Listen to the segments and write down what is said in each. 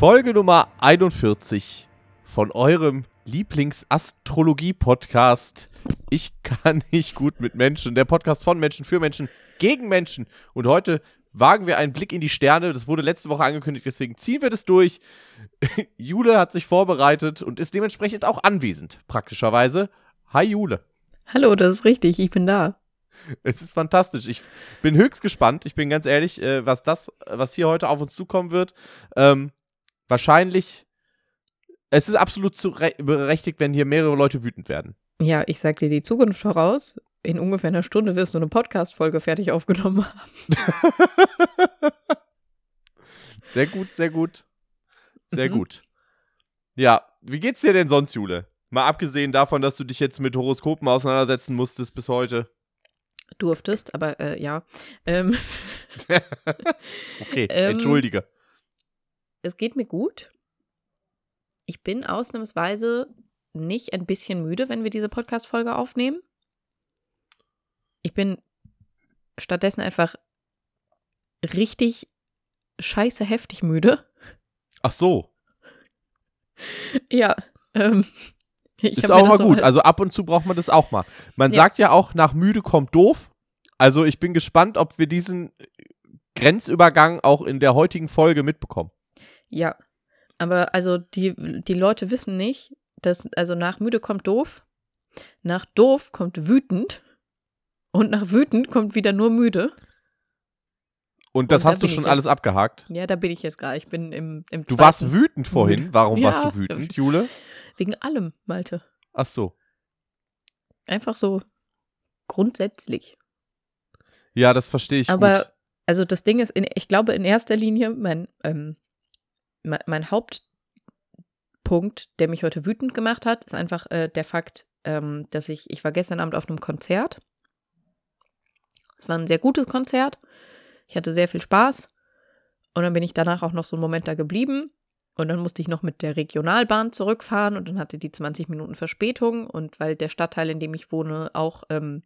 Folge Nummer 41 von eurem Lieblingsastrologie-Podcast. Ich kann nicht gut mit Menschen. Der Podcast von Menschen für Menschen gegen Menschen. Und heute wagen wir einen Blick in die Sterne. Das wurde letzte Woche angekündigt, deswegen ziehen wir das durch. Jule hat sich vorbereitet und ist dementsprechend auch anwesend, praktischerweise. Hi Jule. Hallo, das ist richtig, ich bin da. Es ist fantastisch. Ich bin höchst gespannt. Ich bin ganz ehrlich, äh, was das, was hier heute auf uns zukommen wird. Ähm, wahrscheinlich, es ist absolut zu berechtigt, wenn hier mehrere Leute wütend werden. Ja, ich sag dir die Zukunft voraus. In ungefähr einer Stunde wirst du eine Podcast-Folge fertig aufgenommen haben. sehr gut, sehr gut. Sehr mhm. gut. Ja, wie geht's dir denn sonst, Jule? Mal abgesehen davon, dass du dich jetzt mit Horoskopen auseinandersetzen musstest bis heute. Durftest, aber äh, ja. Ähm, okay, ähm, entschuldige. Es geht mir gut. Ich bin ausnahmsweise nicht ein bisschen müde, wenn wir diese Podcast-Folge aufnehmen. Ich bin stattdessen einfach richtig scheiße heftig müde. Ach so. Ja, ähm, ist auch mal gut. So also ab und zu braucht man das auch mal. Man ja. sagt ja auch, nach müde kommt doof. Also ich bin gespannt, ob wir diesen Grenzübergang auch in der heutigen Folge mitbekommen. Ja, aber also die, die Leute wissen nicht, dass, also nach müde kommt doof, nach doof kommt wütend und nach wütend kommt wieder nur müde. Und das und hast du schon alles abgehakt? Ja, da bin ich jetzt gerade. Ich bin im, im Du warst wütend vorhin. Warum ja. warst du wütend, Jule? Wegen allem, Malte. Ach so. Einfach so grundsätzlich. Ja, das verstehe ich Aber, gut. also das Ding ist, in, ich glaube in erster Linie, mein, ähm, mein, Hauptpunkt, der mich heute wütend gemacht hat, ist einfach äh, der Fakt, ähm, dass ich, ich war gestern Abend auf einem Konzert. Es war ein sehr gutes Konzert. Ich hatte sehr viel Spaß. Und dann bin ich danach auch noch so einen Moment da geblieben. Und dann musste ich noch mit der Regionalbahn zurückfahren und dann hatte die 20 Minuten Verspätung. Und weil der Stadtteil, in dem ich wohne, auch ähm,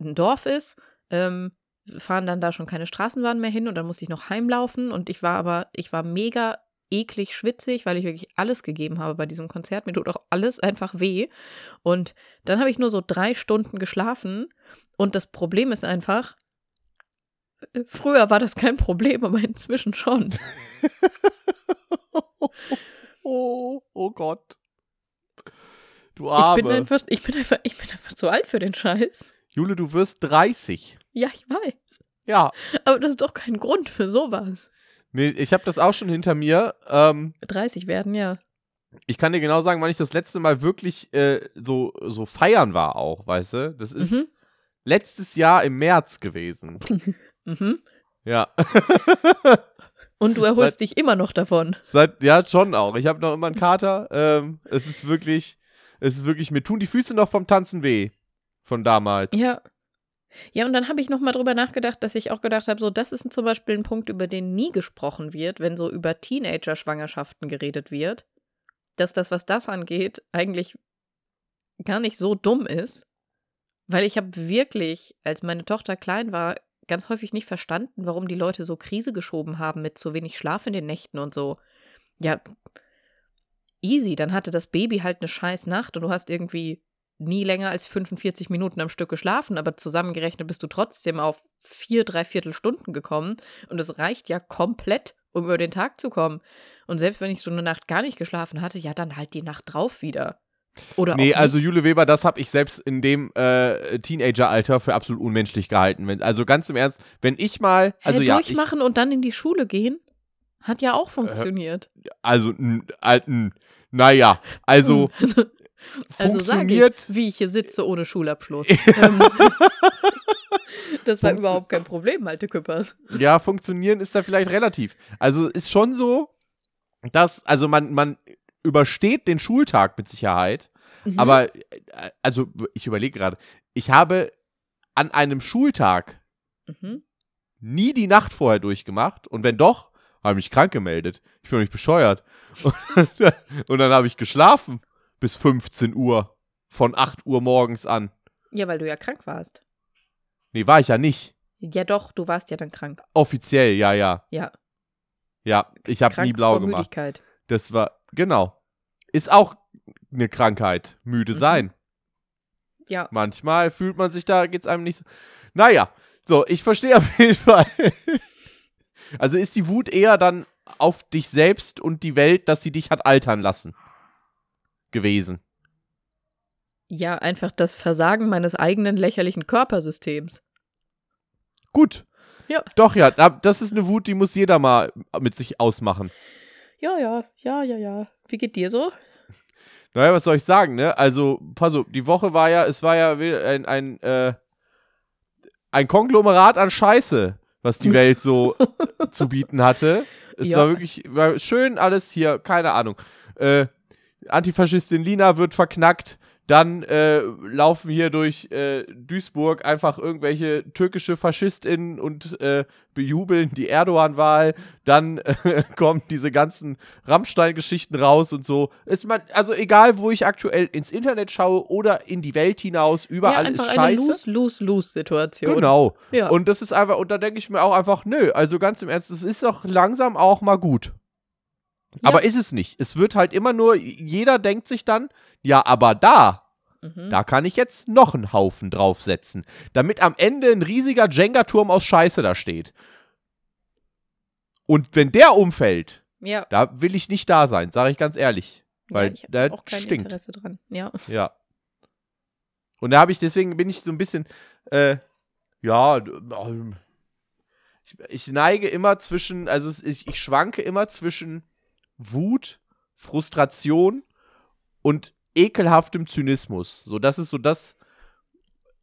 ein Dorf ist, ähm, fahren dann da schon keine Straßenbahnen mehr hin und dann musste ich noch heimlaufen. Und ich war aber, ich war mega eklig schwitzig, weil ich wirklich alles gegeben habe bei diesem Konzert. Mir tut auch alles einfach weh. Und dann habe ich nur so drei Stunden geschlafen. Und das Problem ist einfach, Früher war das kein Problem, aber inzwischen schon. oh, oh Gott. Du Arme. Ich bin, einfach, ich, bin einfach, ich bin einfach zu alt für den Scheiß. Jule, du wirst 30. Ja, ich weiß. Ja. Aber das ist doch kein Grund für sowas. Nee, ich habe das auch schon hinter mir. Ähm, 30 werden, ja. Ich kann dir genau sagen, wann ich das letzte Mal wirklich äh, so, so feiern war auch, weißt du? Das ist mhm. letztes Jahr im März gewesen. Mhm. Ja. Und du erholst seit, dich immer noch davon. Seit, ja, schon auch. Ich habe noch immer einen Kater. Ähm, es ist wirklich, es ist wirklich, mir tun die Füße noch vom Tanzen weh. Von damals. Ja. Ja, und dann habe ich noch mal drüber nachgedacht, dass ich auch gedacht habe, so, das ist zum Beispiel ein Punkt, über den nie gesprochen wird, wenn so über Teenager-Schwangerschaften geredet wird. Dass das, was das angeht, eigentlich gar nicht so dumm ist. Weil ich habe wirklich, als meine Tochter klein war, ganz häufig nicht verstanden, warum die Leute so Krise geschoben haben mit zu wenig Schlaf in den Nächten und so. Ja, easy, dann hatte das Baby halt eine scheiß Nacht und du hast irgendwie nie länger als 45 Minuten am Stück geschlafen, aber zusammengerechnet bist du trotzdem auf vier, dreiviertel Stunden gekommen und es reicht ja komplett, um über den Tag zu kommen. Und selbst wenn ich so eine Nacht gar nicht geschlafen hatte, ja, dann halt die Nacht drauf wieder. Oder nee, also Jule Weber, das habe ich selbst in dem äh, Teenager-Alter für absolut unmenschlich gehalten. Wenn, also ganz im Ernst, wenn ich mal. Also Hä, ja, durchmachen ich, und dann in die Schule gehen, hat ja auch funktioniert. Äh, also, alten, naja, also. Also, funktioniert. Ich, wie ich hier sitze ohne Schulabschluss. Ähm, das war überhaupt kein Problem, alte Küppers. Ja, funktionieren ist da vielleicht relativ. Also ist schon so, dass, also man, man übersteht den Schultag mit Sicherheit. Mhm. Aber, äh, also, ich überlege gerade, ich habe an einem Schultag mhm. nie die Nacht vorher durchgemacht. Und wenn doch, habe ich mich krank gemeldet. Ich bin nicht bescheuert. Und, und dann habe ich geschlafen bis 15 Uhr. Von 8 Uhr morgens an. Ja, weil du ja krank warst. Nee, war ich ja nicht. Ja, doch, du warst ja dann krank. Offiziell, ja, ja. Ja. Ja, ich habe nie blau vor gemacht. Müdigkeit. Das war, genau. Ist auch eine Krankheit. Müde Mhm. sein. Ja. Manchmal fühlt man sich da, geht's einem nicht so. Naja, so, ich verstehe auf jeden Fall. Also ist die Wut eher dann auf dich selbst und die Welt, dass sie dich hat altern lassen. Gewesen. Ja, einfach das Versagen meines eigenen lächerlichen Körpersystems. Gut. Ja. Doch, ja, da- das ist eine Wut, die muss jeder mal mit sich ausmachen. Ja, ja, ja, ja, ja. Wie geht dir so? Naja, was soll ich sagen, ne? Also, pass auf, die Woche war ja, es war ja ein, ein, äh, ein Konglomerat an Scheiße, was die Welt so zu bieten hatte. Es Ja. war wirklich, war schön alles hier, keine Ahnung. Äh, Antifaschistin Lina wird verknackt. Dann äh, laufen hier durch äh, Duisburg einfach irgendwelche türkische FaschistInnen und äh, bejubeln die Erdogan-Wahl. Dann äh, kommen diese ganzen Rammstein-Geschichten raus und so. Ist man, also egal, wo ich aktuell ins Internet schaue oder in die Welt hinaus, überall ja, einfach ist eine Scheiße. Lose-Lose-Lose-Situation. Genau. Ja. Und das ist einfach, und da denke ich mir auch einfach, nö, also ganz im Ernst, es ist doch langsam auch mal gut. Ja. Aber ist es nicht. Es wird halt immer nur, jeder denkt sich dann, ja, aber da, Mhm. da kann ich jetzt noch einen Haufen draufsetzen, damit am Ende ein riesiger Jenga-Turm aus Scheiße da steht. Und wenn der umfällt, Ja, da will ich nicht da sein, sage ich ganz ehrlich. Weil ja habe auch kein stinkt. Interesse dran. Ja. Ja. Und da habe ich, deswegen bin ich so ein bisschen, äh, ja, ähm, ich, ich neige immer zwischen, also ich, ich schwanke immer zwischen Wut, Frustration und ekelhaftem Zynismus. So, das ist so das,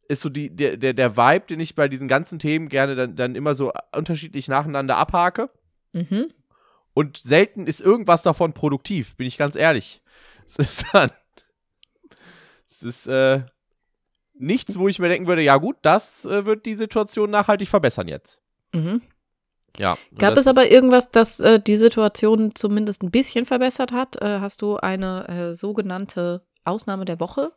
ist so die, der, der, der Vibe, den ich bei diesen ganzen Themen gerne dann, dann immer so unterschiedlich nacheinander abhake. Mhm. Und selten ist irgendwas davon produktiv, bin ich ganz ehrlich. Es ist dann. Es ist äh, nichts, wo ich mir denken würde, ja gut, das äh, wird die Situation nachhaltig verbessern jetzt. Mhm. Ja. Gab es aber irgendwas, das äh, die Situation zumindest ein bisschen verbessert hat? Äh, hast du eine äh, sogenannte Ausnahme der Woche?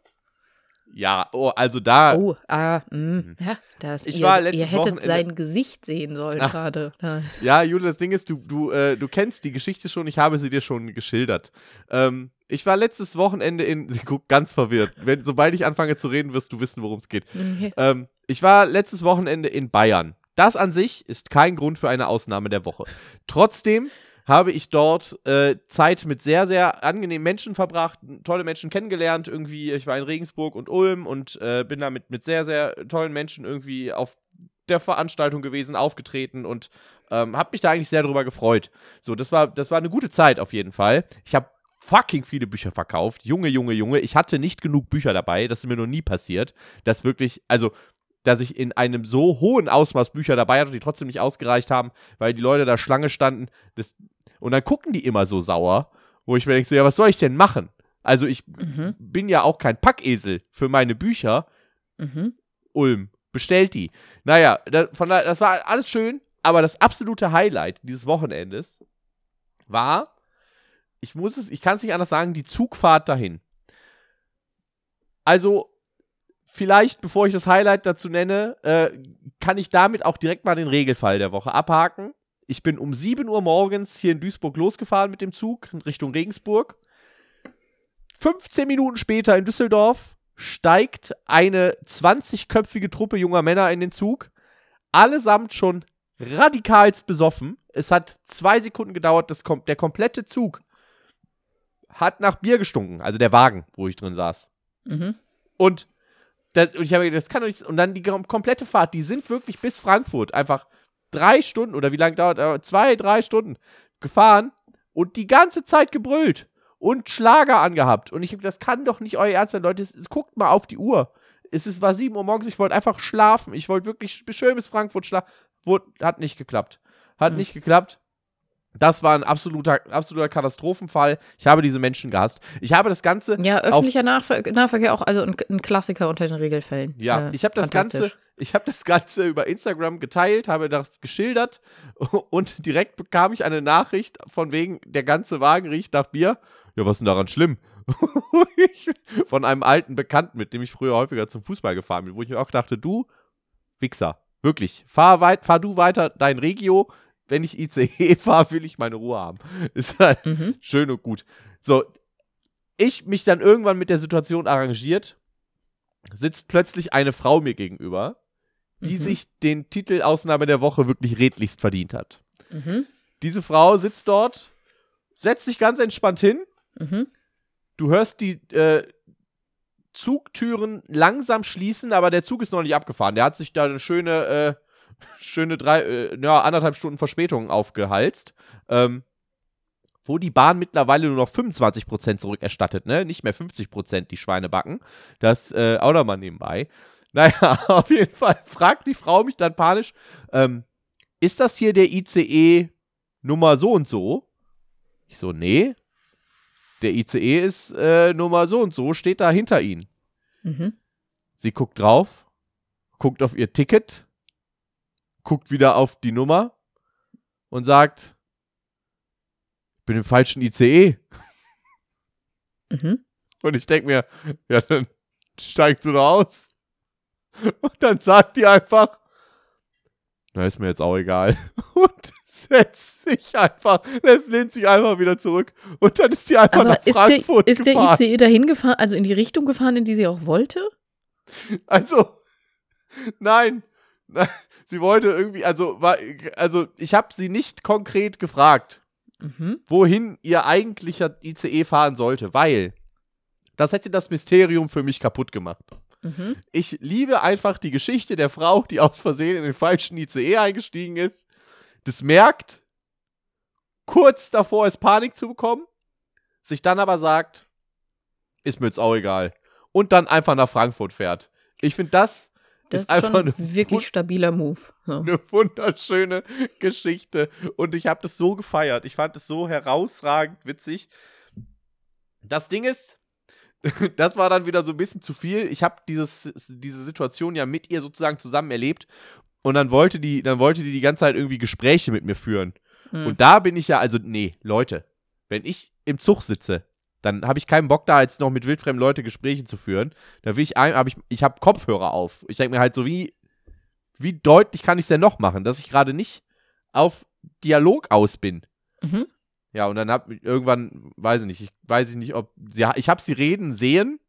Ja, oh, also da. Oh, ah, mh, ja, das, Ich ihr, war ihr hättet Wochenende- sein Gesicht sehen sollen Ach. gerade. Ja. Ja, Jule, das Ding ist, du, du, äh, du kennst die Geschichte schon, ich habe sie dir schon geschildert. Ähm, ich war letztes Wochenende in. Sie guckt ganz verwirrt. Wenn, sobald ich anfange zu reden, wirst du wissen, worum es geht. Mhm. Ähm, ich war letztes Wochenende in Bayern. Das an sich ist kein Grund für eine Ausnahme der Woche. Trotzdem habe ich dort äh, Zeit mit sehr, sehr angenehmen Menschen verbracht, tolle Menschen kennengelernt. Irgendwie, ich war in Regensburg und Ulm und äh, bin da mit, mit sehr, sehr tollen Menschen irgendwie auf der Veranstaltung gewesen, aufgetreten und ähm, habe mich da eigentlich sehr drüber gefreut. So, das war, das war eine gute Zeit auf jeden Fall. Ich habe fucking viele Bücher verkauft. Junge, Junge, Junge. Ich hatte nicht genug Bücher dabei. Das ist mir noch nie passiert. Das wirklich, also, dass ich in einem so hohen Ausmaß Bücher dabei hatte, die trotzdem nicht ausgereicht haben, weil die Leute da Schlange standen. Das, und dann gucken die immer so sauer, wo ich mir denke, so, ja, was soll ich denn machen? Also, ich Mhm. bin ja auch kein Packesel für meine Bücher. Mhm. Ulm. Bestellt die. Naja, da, von daher, das war alles schön, aber das absolute Highlight dieses Wochenendes war, ich muss es, ich kann es nicht anders sagen, die Zugfahrt dahin. Also, vielleicht, bevor ich das Highlight dazu nenne, äh, kann ich damit auch direkt mal den Regelfall der Woche abhaken. Ich bin um 7 Uhr morgens hier in Duisburg losgefahren mit dem Zug in Richtung Regensburg. 15 Minuten später in Düsseldorf steigt eine 20-köpfige Truppe junger Männer in den Zug. Allesamt schon radikalst besoffen. Es hat zwei Sekunden gedauert, das kom der komplette Zug hat nach Bier gestunken. Also der Wagen, wo ich drin saß. Mhm. Und, das, und ich habe das kann doch nicht. Und dann die kom- komplette Fahrt, die sind wirklich bis Frankfurt einfach drei Stunden oder wie lange dauert, äh, zwei, drei Stunden gefahren und die ganze Zeit gebrüllt und Schlager angehabt. Und ich habe das kann doch nicht euer Ernst sein, Leute. Es, es, guckt mal auf die Uhr. Es ist, war 7 Uhr morgens, ich wollte einfach schlafen. Ich wollte wirklich schön bis Frankfurt schlafen. Hat nicht geklappt. Hat Hm. nicht geklappt. Das war ein absoluter, absoluter Katastrophenfall. Ich habe diese Menschen gehasst. Ich habe das Ganze Ja, öffentlicher Nahver Nahverkehr auch, also ein, ein Klassiker unter den Regelfällen. Ja, Äh, ich habe das Ganze, ich habe das Ganze über Instagram geteilt, habe das geschildert und direkt bekam ich eine Nachricht von wegen, der ganze Wagen riecht nach Bier. Ja, was ist denn daran schlimm? Von einem alten Bekannten, mit dem ich früher häufiger zum Fußball gefahren bin, wo ich mir auch dachte, du Wichser, wirklich, fahr weit, fahr du weiter dein Regio. Wenn ich ICE fahre, will ich meine Ruhe haben. Ist halt Mhm. schön und gut. So, ich mich dann irgendwann mit der Situation arrangiert, sitzt plötzlich eine Frau mir gegenüber, die Mhm. sich den Titel Ausnahme der Woche wirklich redlichst verdient hat. Mhm. Diese Frau sitzt dort, setzt sich ganz entspannt hin, Mhm. du hörst die äh, Zugtüren langsam schließen, aber der Zug ist noch nicht abgefahren. Der hat sich da eine schöne, äh, schöne drei, äh, ja, anderthalb Stunden Verspätung aufgehalst. Ähm, wo die Bahn mittlerweile nur noch 25% zurückerstattet, ne? Nicht mehr 50% die Schweine backen. Das äh, auch noch mal nebenbei. Naja, auf jeden Fall fragt die Frau mich dann panisch, ähm, ist das hier der ICE Nummer so und so? Ich so, nee. Der ICE ist äh, Nummer so und so, steht da hinter Ihnen. Mhm. Sie guckt drauf, guckt auf ihr Ticket, guckt wieder auf die Nummer und sagt, ich bin im falschen ICE. Mhm. Und ich denke mir, ja, dann steigst du doch aus. Und dann sagt die einfach, na, ist mir jetzt auch egal. Und setzt sich einfach, lässt lehnt sich einfach wieder zurück. Und dann ist die einfach Aber nach ist der, Frankfurt ist der gefahren. ICE dahin gefahren, also in die Richtung gefahren, in die sie auch wollte? Also, nein. Nein, Sie wollte irgendwie, also, war, also ich habe sie nicht konkret gefragt, Mhm. wohin ihr eigentlicher ICE fahren sollte, weil das hätte das Mysterium für mich kaputt gemacht. Mhm. Ich liebe einfach die Geschichte der Frau, die aus Versehen in den falschen ICE eingestiegen ist, das merkt, kurz davor ist Panik zu bekommen, sich dann aber sagt, ist mir jetzt auch egal. Und dann einfach nach Frankfurt fährt. Ich finde, das Das ist ist einfach schon eine wirklich stabiler Move. So. eine wunderschöne Geschichte. Und ich habe das so gefeiert. Ich fand es so herausragend witzig. Das Ding ist, das war dann wieder so ein bisschen zu viel. Ich habe diese Situation ja mit ihr sozusagen zusammen erlebt. Und dann wollte die, dann wollte die die ganze Zeit irgendwie Gespräche mit mir führen. Mhm. Und da bin ich ja, also, nee, Leute, wenn ich im Zug sitze, dann habe ich keinen Bock da jetzt noch mit wildfremden Leute Gespräche zu führen. Da will ich, ein, hab ich, ich habe Kopfhörer auf. Ich denke mir halt so, wie, wie deutlich kann ich es denn noch machen, dass ich gerade nicht auf Dialog aus bin. Mhm. Ja, und dann hab ich irgendwann, weiß ich nicht, ich weiß ich nicht, ob sie, ich habe sie reden sehen,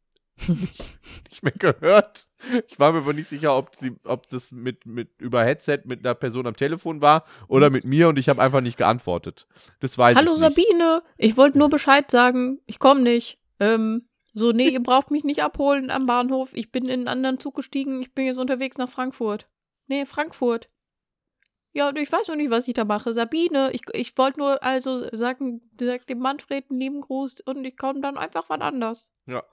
nicht, nicht mehr gehört. Ich war mir aber nicht sicher, ob sie, ob das mit, mit über Headset mit einer Person am Telefon war oder mit mir und ich habe einfach nicht geantwortet. Das weiß Hallo ich nicht. Sabine, ich wollte nur Bescheid sagen, ich komme nicht. Ähm, so, nee, ihr braucht mich nicht abholen am Bahnhof. Ich bin in einen anderen Zug gestiegen. Ich bin jetzt unterwegs nach Frankfurt. Nee, Frankfurt. Ja, ich weiß noch nicht, was ich da mache. Sabine, ich, ich wollte nur also sagen, sag dem Manfred einen lieben Gruß und ich komme dann einfach wann anders. Ja.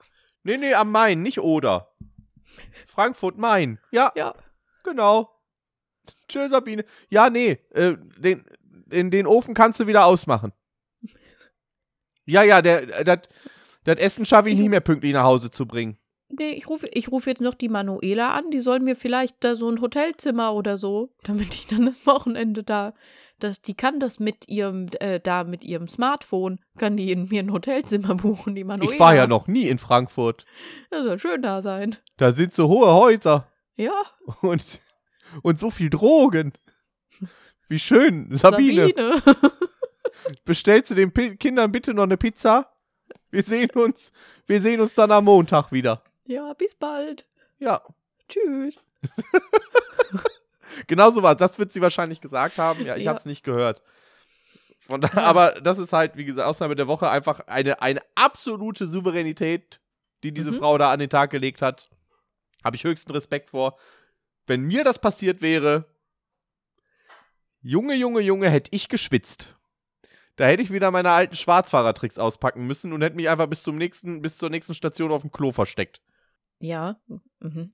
Nee, nee, am Main, nicht oder. Frankfurt, Main. Ja, Ja. genau. Tschö, Sabine. Ja, nee, äh, den, den, den Ofen kannst du wieder ausmachen. Ja, ja, der, das, das Essen schaffe ich nicht mehr pünktlich nach Hause zu bringen. Nee, ich rufe ich ruf jetzt noch die Manuela an. Die soll mir vielleicht da so ein Hotelzimmer oder so, damit ich dann das Wochenende da. Das, die kann das mit ihrem, äh, da mit ihrem Smartphone, kann die in mir ein Hotelzimmer buchen, die Manuela. Ich war ja noch nie in Frankfurt. Das soll schön da sein. Da sind so hohe Häuser Ja, und, und so viel Drogen. Wie schön. Sabine, Sabine. bestellst du den Pi Kindern bitte noch eine Pizza? Wir sehen uns, wir sehen uns dann am Montag wieder. ja, bis bald. Ja, Tschüss. genau so war Das wird sie wahrscheinlich gesagt haben. Ja, ich Ja. habe es nicht gehört. Von da. Aber das ist halt, wie gesagt, Ausnahme der Woche einfach eine, eine absolute Souveränität, die diese Mhm. Frau da an den Tag gelegt hat. Habe ich höchsten Respekt vor. Wenn mir das passiert wäre, Junge, Junge, Junge, hätte ich geschwitzt. Da hätte ich wieder meine alten Schwarzfahrertricks auspacken müssen und hätte mich einfach bis zum nächsten, bis zur nächsten Station auf dem Klo versteckt. Ja. Mhm.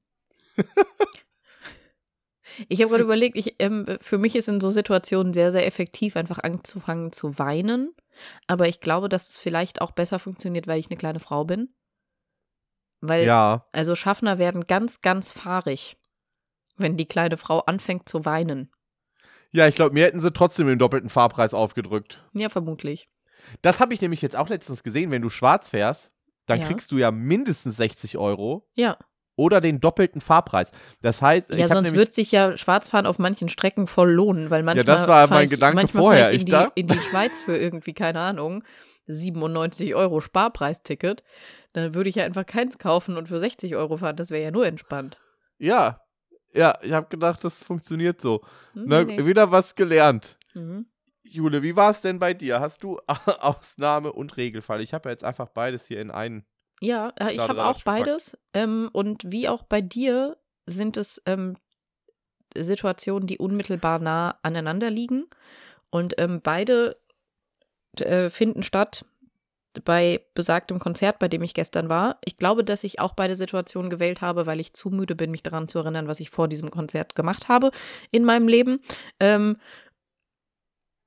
Ich habe gerade überlegt, ich, ähm, für mich ist in so Situationen sehr, sehr effektiv, einfach anzufangen zu weinen. Aber ich glaube, dass es vielleicht auch besser funktioniert, weil ich eine kleine Frau bin. Weil, Ja. also Schaffner werden ganz, ganz fahrig, wenn die kleine Frau anfängt zu weinen. Ja, ich glaube, mir hätten sie trotzdem den doppelten Fahrpreis aufgedrückt. Ja, vermutlich. Das habe ich nämlich jetzt auch letztens gesehen, wenn du schwarz fährst, dann Ja. kriegst du ja mindestens 60 Euro Ja. Oder den doppelten Fahrpreis. Das heißt, Ja, ich sonst nämlich, wird sich ja Schwarzfahren auf manchen Strecken voll lohnen, weil manchmal. das war mein ich, Gedanke vorher. ich Ich in, die, da- in die Schweiz für irgendwie, keine Ahnung, 97 Euro Sparpreisticket. Dann würde ich ja einfach keins kaufen und für 60 Euro fahren. Das wäre ja nur entspannt. ja, ja, ich habe gedacht, das funktioniert so. Hm, Na, nee, nee. Wieder was gelernt. Mhm. Jule, wie war es denn bei dir? Hast du Ausnahme und Regelfall? Ich habe ja jetzt einfach beides hier in einen. Ja, äh, ich habe auch beides. Ähm, und wie auch bei dir sind es ähm, Situationen, die unmittelbar nah aneinander liegen. Und ähm, beide äh, finden statt bei besagtem Konzert, bei dem ich gestern war. Ich glaube, dass ich auch beide Situationen gewählt habe, weil ich zu müde bin, mich daran zu erinnern, was ich vor diesem Konzert gemacht habe in meinem Leben. Ähm,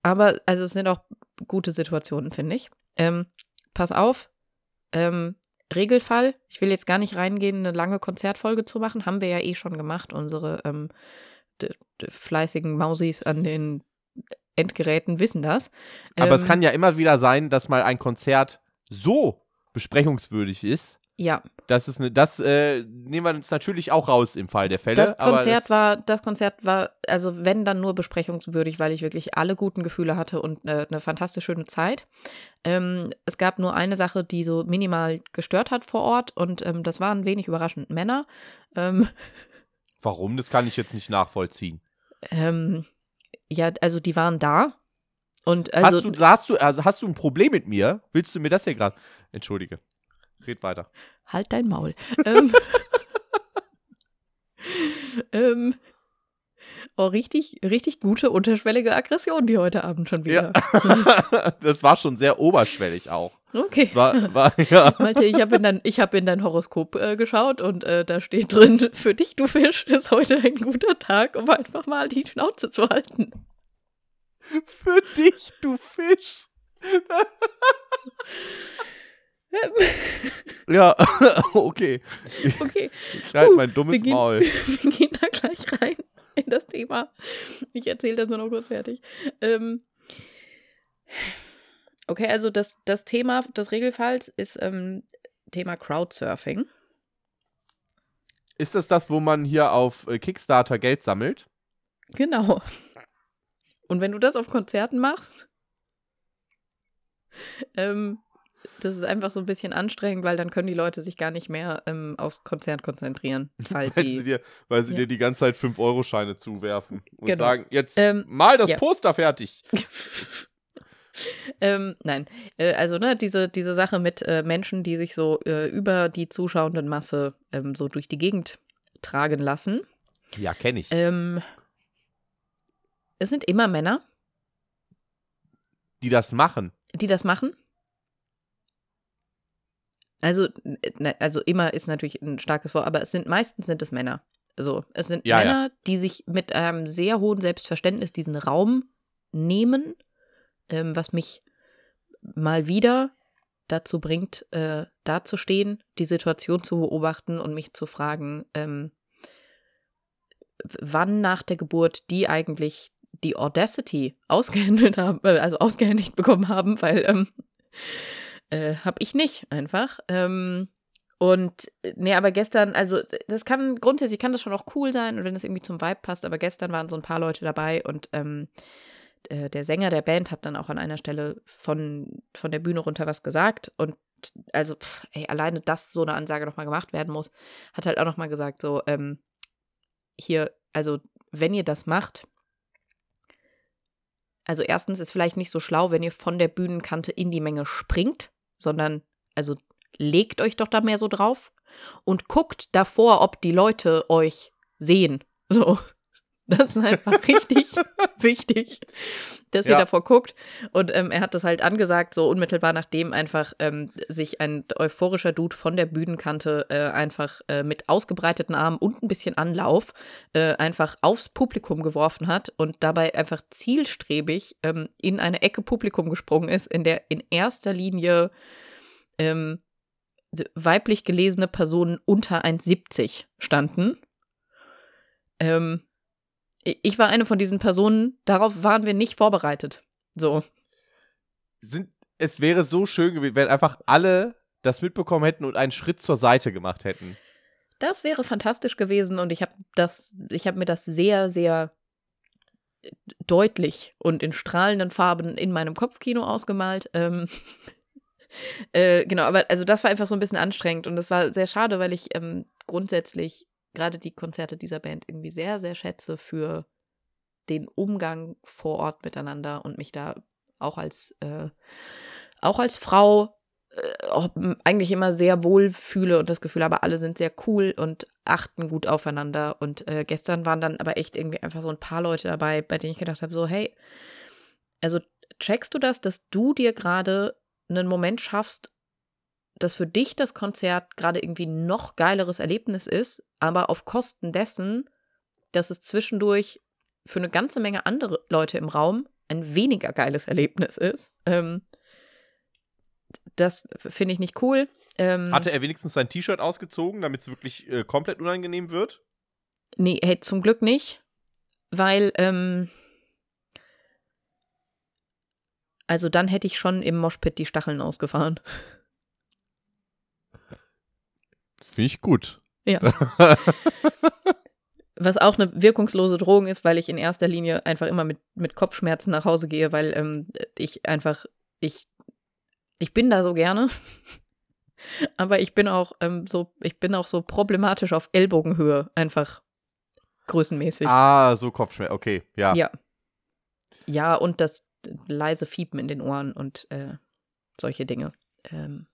aber also es sind auch gute Situationen, finde ich. Ähm, pass auf, ähm, Regelfall, ich will jetzt gar nicht reingehen, eine lange Konzertfolge zu machen, haben wir ja eh schon gemacht, unsere ähm, fleißigen Mausis an den Endgeräten wissen das. Aber es Ähm, kann ja immer wieder sein, dass mal ein Konzert so besprechungswürdig ist. Ja, Das ist eine, das äh, nehmen wir uns natürlich auch raus im Fall der Fälle. das Konzert das, war, das Konzert war, also wenn dann nur besprechungswürdig, weil ich wirklich alle guten Gefühle hatte und äh, eine fantastisch schöne Zeit. Ähm, es gab nur eine Sache, die so minimal gestört hat vor Ort und ähm, das waren wenig überraschend Männer. Ähm, Warum? Das kann ich jetzt nicht nachvollziehen. ähm, ja, also die waren da und also hast, du, hast, du, also hast du ein Problem mit mir? Willst du mir das hier gerade? Entschuldige. Red weiter. Halt dein Maul. ähm, ähm, oh, richtig, richtig gute unterschwellige Aggression, die heute Abend schon wieder. das war schon sehr oberschwellig auch. Okay. War, war ja. Malte, ich habe in, dein, ich hab in dein Horoskop äh, geschaut und äh, da steht drin, für dich, du Fisch, ist heute ein guter Tag, um einfach mal die Schnauze zu halten. Für dich, du Fisch. Ja, okay. Okay, Ich halte Puh, mein dummes wir gehen- Maul. wir gehen da gleich rein in das Thema. Ich erzähle das nur noch kurz fertig. Ähm, okay, also das, das Thema des Regelfalls ist ähm, Thema Crowdsurfing. Ist das das, wo man hier auf äh, Kickstarter Geld sammelt? Genau. Und wenn du das auf Konzerten machst, ähm, das ist einfach so ein bisschen anstrengend, weil dann können die Leute sich gar nicht mehr ähm, aufs Konzert konzentrieren, falls Weil sie sie. dir, weil sie Ja. dir die ganze Zeit 5-Euro-Scheine zuwerfen und Genau. sagen, jetzt Ähm, mal das ja. Poster fertig. ähm, nein, äh, also ne, diese, diese Sache mit äh, Menschen, die sich so äh, über die zuschauenden Masse ähm, so durch die Gegend tragen lassen. Ja, kenne ich. Ähm, es sind immer Männer, die das machen. die das machen. Also, also immer ist natürlich ein starkes Wort, aber es sind meistens sind es Männer. So, es sind Ja, ja. Männer, die sich mit einem sehr hohen Selbstverständnis diesen Raum nehmen, ähm, was mich mal wieder dazu bringt, äh, dazustehen, die Situation zu beobachten und mich zu fragen, ähm, wann nach der Geburt die eigentlich die Audacity ausgehandelt haben, äh, also ausgehändigt bekommen haben, weil ähm, äh, habe ich nicht einfach. Ähm, und äh, nee, aber gestern, also das kann grundsätzlich kann das schon auch cool sein und wenn es irgendwie zum Vibe passt, aber gestern waren so ein paar Leute dabei und ähm, äh, der Sänger der Band hat dann auch an einer Stelle von, von der Bühne runter was gesagt und also, pff, ey, alleine, dass so eine Ansage nochmal gemacht werden muss, hat halt auch nochmal gesagt, so, ähm, hier, also, wenn ihr das macht, also erstens ist vielleicht nicht so schlau, wenn ihr von der Bühnenkante in die Menge springt, sondern, also, legt euch doch da mehr so drauf und guckt davor, ob die Leute euch sehen. So. Das ist einfach richtig wichtig, dass ihr Ja. davor guckt. Und ähm, er hat das halt angesagt, so unmittelbar nachdem einfach ähm, sich ein euphorischer Dude von der Bühnenkante äh, einfach äh, mit ausgebreiteten Armen und ein bisschen Anlauf äh, einfach aufs Publikum geworfen hat und dabei einfach zielstrebig ähm, in eine Ecke Publikum gesprungen ist, in der in erster Linie ähm, weiblich gelesene Personen unter 1,70 standen. Ähm, ich war eine von diesen Personen, darauf waren wir nicht vorbereitet. So. Sind, es wäre so schön gewesen, wenn einfach alle das mitbekommen hätten und einen Schritt zur Seite gemacht hätten. Das wäre fantastisch gewesen und ich habe das, ich habe mir das sehr, sehr deutlich und in strahlenden Farben in meinem Kopfkino ausgemalt. Ähm, äh, genau, aber also das war einfach so ein bisschen anstrengend und das war sehr schade, weil ich ähm, grundsätzlich gerade die Konzerte dieser Band irgendwie sehr, sehr schätze für den Umgang vor Ort miteinander und mich da auch als äh, auch als Frau äh, eigentlich immer sehr wohl fühle und das Gefühl habe, alle sind sehr cool und achten gut aufeinander. Und äh, gestern waren dann aber echt irgendwie einfach so ein paar Leute dabei, bei denen ich gedacht habe, so, hey, also checkst du das, dass du dir gerade einen Moment schaffst, dass für dich das Konzert gerade irgendwie noch geileres Erlebnis ist, aber auf Kosten dessen, dass es zwischendurch für eine ganze Menge andere Leute im Raum ein weniger geiles Erlebnis ist. Ähm, das finde ich nicht cool. Ähm, Hatte er wenigstens sein T-Shirt ausgezogen, damit es wirklich äh, komplett unangenehm wird? Nee, hey, zum Glück nicht. Weil, ähm, also dann hätte ich schon im Moshpit die Stacheln ausgefahren. Finde ich gut. Ja. Was auch eine wirkungslose Drohung ist, weil ich in erster Linie einfach immer mit, mit Kopfschmerzen nach Hause gehe, weil ähm, ich einfach, ich ich bin da so gerne. Aber ich bin auch ähm, so, ich bin auch so problematisch auf Ellbogenhöhe, einfach größenmäßig. Ah, so Kopfschmerz, okay, ja. Ja. Ja, und das leise Fiepen in den Ohren und äh, solche Dinge. Ähm,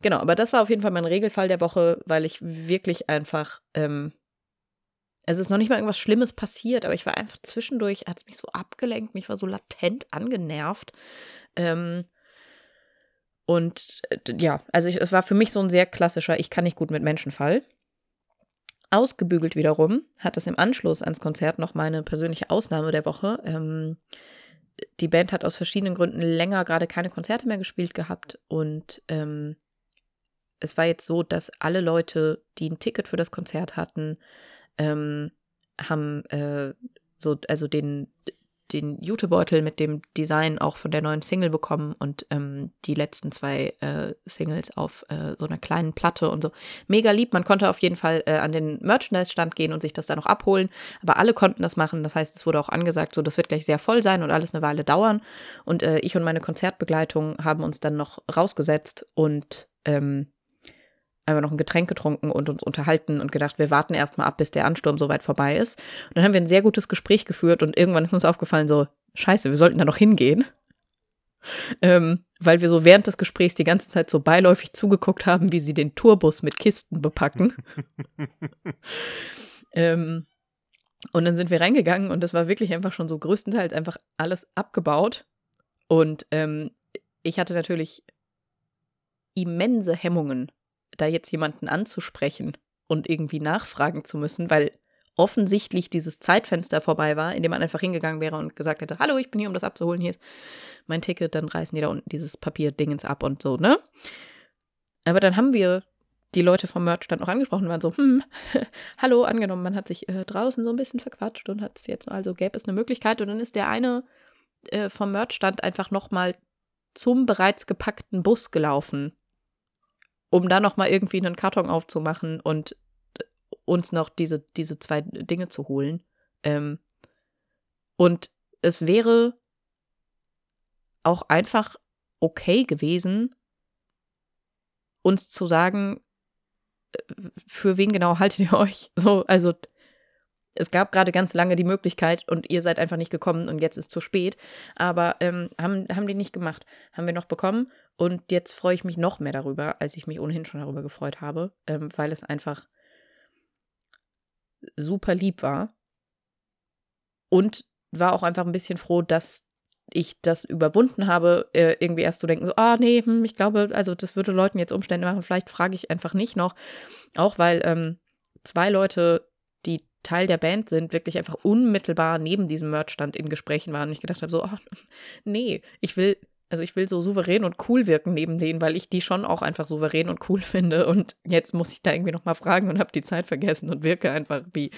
genau, aber das war auf jeden Fall mein Regelfall der Woche, weil ich wirklich einfach, ähm, es ist noch nicht mal irgendwas Schlimmes passiert, aber ich war einfach zwischendurch, hat es mich so abgelenkt, mich war so latent angenervt. Ähm, und äh, ja, also ich, es war für mich so ein sehr klassischer Ich kann nicht gut mit Menschen Fall. Ausgebügelt wiederum hat es im Anschluss ans Konzert noch meine persönliche Ausnahme der Woche. Ähm, die Band hat aus verschiedenen Gründen länger gerade keine Konzerte mehr gespielt gehabt und ähm, es war jetzt so, dass alle Leute, die ein Ticket für das Konzert hatten, ähm, haben äh, so, also den, den Jutebeutel mit dem Design auch von der neuen Single bekommen und ähm, die letzten zwei äh, Singles auf äh, so einer kleinen Platte und so. Mega lieb. Man konnte auf jeden Fall äh, an den Merchandise-Stand gehen und sich das da noch abholen. Aber alle konnten das machen. Das heißt, es wurde auch angesagt, so das wird gleich sehr voll sein und alles eine Weile dauern. Und äh, ich und meine Konzertbegleitung haben uns dann noch rausgesetzt und ähm, einfach noch ein Getränk getrunken und uns unterhalten und gedacht, wir warten erstmal ab, bis der Ansturm soweit vorbei ist. Und dann haben wir ein sehr gutes Gespräch geführt und irgendwann ist uns aufgefallen, so, scheiße, wir sollten da noch hingehen. Ähm, weil wir so während des Gesprächs die ganze Zeit so beiläufig zugeguckt haben, wie sie den Tourbus mit Kisten bepacken. ähm, und dann sind wir reingegangen und das war wirklich einfach schon so größtenteils einfach alles abgebaut. Und ähm, ich hatte natürlich immense Hemmungen, da jetzt jemanden anzusprechen und irgendwie nachfragen zu müssen, weil offensichtlich dieses Zeitfenster vorbei war, in dem man einfach hingegangen wäre und gesagt hätte, hallo, ich bin hier, um das abzuholen, hier ist mein Ticket, dann reißen die da unten dieses Papierdingens ab und so, ne? Aber dann haben wir die Leute vom Merchstand noch angesprochen und waren so, hm, hallo, angenommen, man hat sich äh, draußen so ein bisschen verquatscht und hat es jetzt, also gäbe es eine Möglichkeit und dann ist der eine äh, vom Merchstand einfach nochmal zum bereits gepackten Bus gelaufen um dann noch mal irgendwie einen Karton aufzumachen und äh, uns noch diese, diese zwei Dinge zu holen. Ähm, und es wäre auch einfach okay gewesen, uns zu sagen, äh, für wen genau haltet ihr euch? So, also es gab gerade ganz lange die Möglichkeit und ihr seid einfach nicht gekommen und jetzt ist zu spät. Aber ähm, haben, haben die nicht gemacht. Haben wir noch bekommen und jetzt freue ich mich noch mehr darüber, als ich mich ohnehin schon darüber gefreut habe, ähm, weil es einfach super lieb war. Und war auch einfach ein bisschen froh, dass ich das überwunden habe, äh, irgendwie erst zu denken, so, ah, nee, hm, ich glaube, also das würde Leuten jetzt Umstände machen, vielleicht frage ich einfach nicht noch. Auch weil ähm, zwei Leute die Teil der Band sind, wirklich einfach unmittelbar neben diesem Merchstand in Gesprächen waren. Und ich gedacht habe, so, oh, nee, ich will, also ich will so souverän und cool wirken neben denen, weil ich die schon auch einfach souverän und cool finde. Und jetzt muss ich da irgendwie nochmal fragen und habe die Zeit vergessen und wirke einfach wie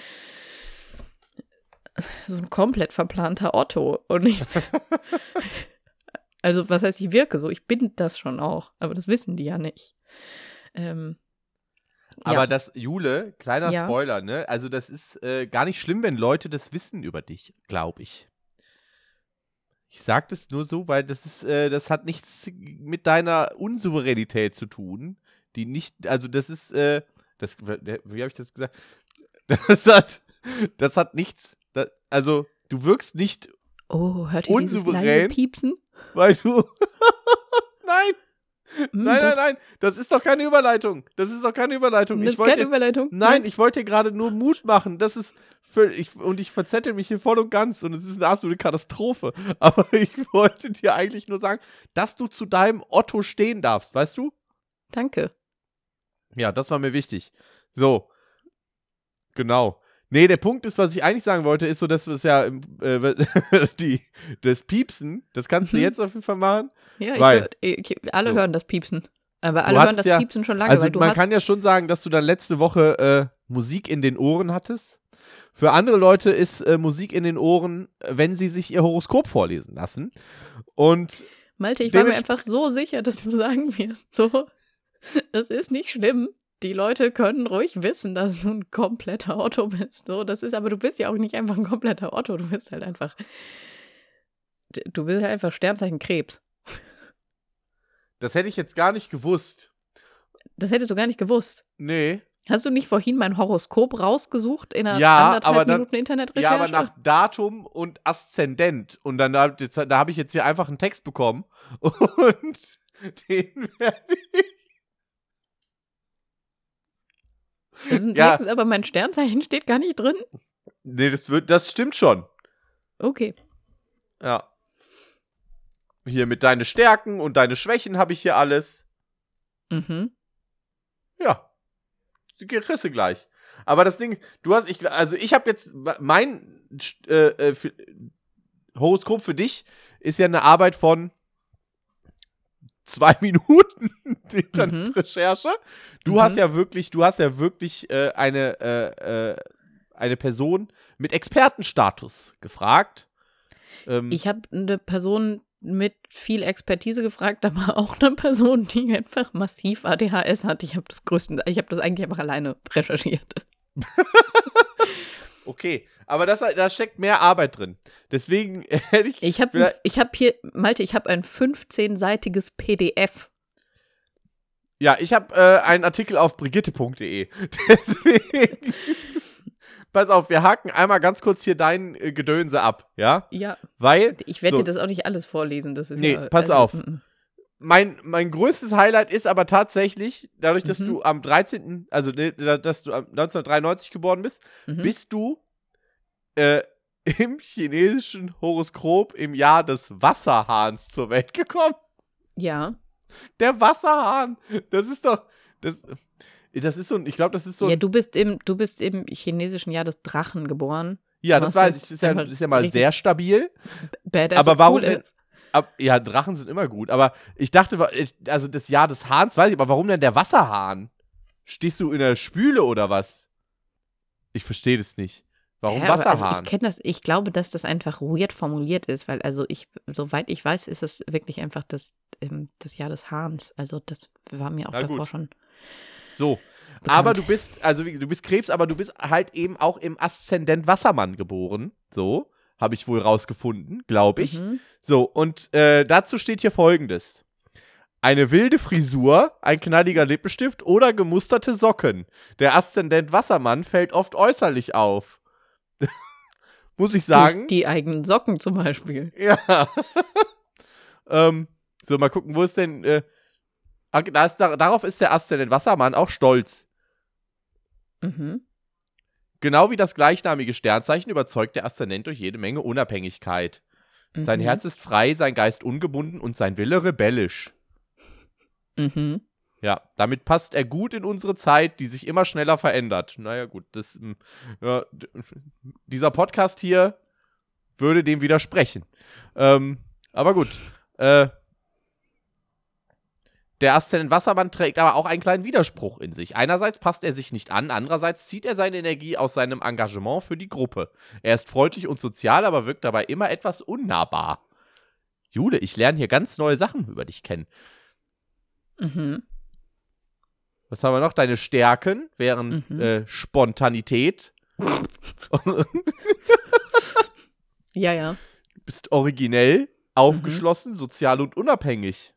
so ein komplett verplanter Otto. Und ich also was heißt ich wirke so, ich bin das schon auch, aber das wissen die ja nicht. Ähm, Aber Ja. das, Jule, kleiner Ja. Spoiler, ne? Also, das ist äh, gar nicht schlimm, wenn Leute das wissen über dich, glaube ich. Ich sag das nur so, weil das ist, äh, das hat nichts mit deiner Unsouveränität zu tun. Die nicht, also das ist, äh, das, wie habe ich das gesagt? Das hat, das hat nichts, das, also du wirkst nicht, Oh, hört ihr dieses Unsouverän? leise Piepsen? weil du, nein, doch. nein, nein, das ist doch keine Überleitung. Das ist doch keine Überleitung. Das Ich ist keine wollte, Überleitung. Nein, ich wollte dir gerade nur Mut machen. Das ist völlig, ich, und ich verzettel mich hier voll und ganz und es ist eine absolute Katastrophe. Aber ich wollte dir eigentlich nur sagen, dass du zu deinem Otto stehen darfst, weißt du? Danke. Ja, das war mir wichtig. So. Genau. Nee, der Punkt ist, was ich eigentlich sagen wollte, ist so, dass wir es ja äh, die, das Piepsen, das kannst du Mhm. jetzt auf jeden Fall machen. Ja, ich Weil- hör, ich, alle So. hören das Piepsen. Aber alle hören das ja- Piepsen schon lange, Also weil du man kann ja schon sagen, dass du dann letzte Woche äh, Musik in den Ohren hattest. Für andere Leute ist äh, Musik in den Ohren, wenn sie sich ihr Horoskop vorlesen lassen. Und Malte, ich war mir einfach so sicher, dass du sagen wirst, so, es ist nicht schlimm. Die Leute können ruhig wissen, dass du ein kompletter Otto bist. So, das ist, aber du bist ja auch nicht einfach ein kompletter Otto. Du bist halt einfach, du bist halt einfach Sternzeichen Krebs. das hätte ich jetzt gar nicht gewusst. Das hättest du gar nicht gewusst. Nee. Hast du nicht vorhin mein Horoskop rausgesucht in einer Ja, anderthalb aber dann- Minuten Internetrecherche? Ja, aber nach Datum und Aszendent. Und dann da, da habe ich jetzt hier einfach einen Text bekommen. Und den werde ich. Das ist ein Ja. Text, aber mein Sternzeichen steht gar nicht drin. Nee, das, wird, das stimmt schon. Okay. Ja. Hier mit deine Stärken und deine Schwächen habe ich hier alles. Mhm. Ja. Die du gleich. Aber das Ding, du hast, ich, also ich habe jetzt, mein äh, äh, für, Horoskop für dich ist ja eine Arbeit von zwei Minuten Internetrecherche. Du Mhm. hast ja wirklich, du hast ja wirklich äh, eine, äh, äh, eine Person mit Expertenstatus gefragt. Ähm, Ich habe eine Person mit viel Expertise gefragt, aber auch eine Person, die einfach massiv ADHS hat. Ich habe das größten, ich habe das eigentlich einfach alleine recherchiert. okay, aber das, da steckt mehr Arbeit drin. Deswegen hätte ich. Ich habe hab hier, Malte, ich habe ein 15-seitiges PDF. Ja, ich habe äh, einen Artikel auf brigitte.de. Deswegen. Pass auf, wir haken einmal ganz kurz hier dein äh, Gedönse ab, ja? Ja, Weil ich werde So. dir das auch nicht alles vorlesen. Das ist Nee, ja, pass also, auf. mm, mm. Mein, mein größtes Highlight ist aber tatsächlich, dadurch, dass Mhm. du am 13., also ne, dass du am 1993 geboren bist, Mhm. bist du äh, im chinesischen Horoskop im Jahr des Wasserhahns zur Welt gekommen. Ja. Der Wasserhahn, das ist doch, das, das ist so ein, ich glaube, das ist so ja, du bist im, du bist im chinesischen Jahr des Drachen geboren. Ja, das weiß halt ich. Das ist ja, das ist ja mal sehr stabil. Badass Aber warum cool. Ab, ja, Drachen sind immer gut. Aber ich dachte, ich- also das Jahr des Hahns, weiß ich, aber warum denn der Wasserhahn? Stehst du in der Spüle oder was? Ich verstehe das nicht. Warum Ja, aber Also Wasserhahn? ich kenne das, ich glaube, dass das einfach weird formuliert ist, weil also ich, soweit ich weiß, ist es wirklich einfach das, ähm, das Jahr des Hahns. Also das war mir auch Na davor gut. schon. so. bekannt. Aber du bist, also du bist Krebs, aber du bist halt eben auch im Aszendent Wassermann geboren. So. Habe ich wohl rausgefunden, glaube ich. Mhm. So, und äh, dazu steht hier folgendes. Eine wilde Frisur, ein knalliger Lippenstift oder gemusterte Socken. Der Aszendent Wassermann fällt oft äußerlich auf. Muss ich sagen. Durch die eigenen Socken zum Beispiel. Ja. ähm, so, mal gucken, wo ist denn. Äh, ah, da ist, da, darauf ist der Aszendent Wassermann auch stolz. Mhm. Genau wie das gleichnamige Sternzeichen überzeugt der Aszendent durch jede Menge Unabhängigkeit. Sein Mhm. Herz ist frei, sein Geist ungebunden und sein Wille rebellisch. Mhm. Ja, damit passt er gut in unsere Zeit, die sich immer schneller verändert. Naja, gut, das, ähm, ja, dieser Podcast hier würde dem widersprechen. Ähm, aber gut. Äh, der Aszendent Wassermann trägt aber auch einen kleinen Widerspruch in sich. Einerseits passt er sich nicht an, andererseits zieht er seine Energie aus seinem Engagement für die Gruppe. Er ist freundlich und sozial, aber wirkt dabei immer etwas unnahbar. Jule, ich lerne hier ganz neue Sachen über dich kennen. Mhm. Was haben wir noch? Deine Stärken wären Mhm. äh, Spontanität. Ja, ja. bist originell, aufgeschlossen, sozial und unabhängig.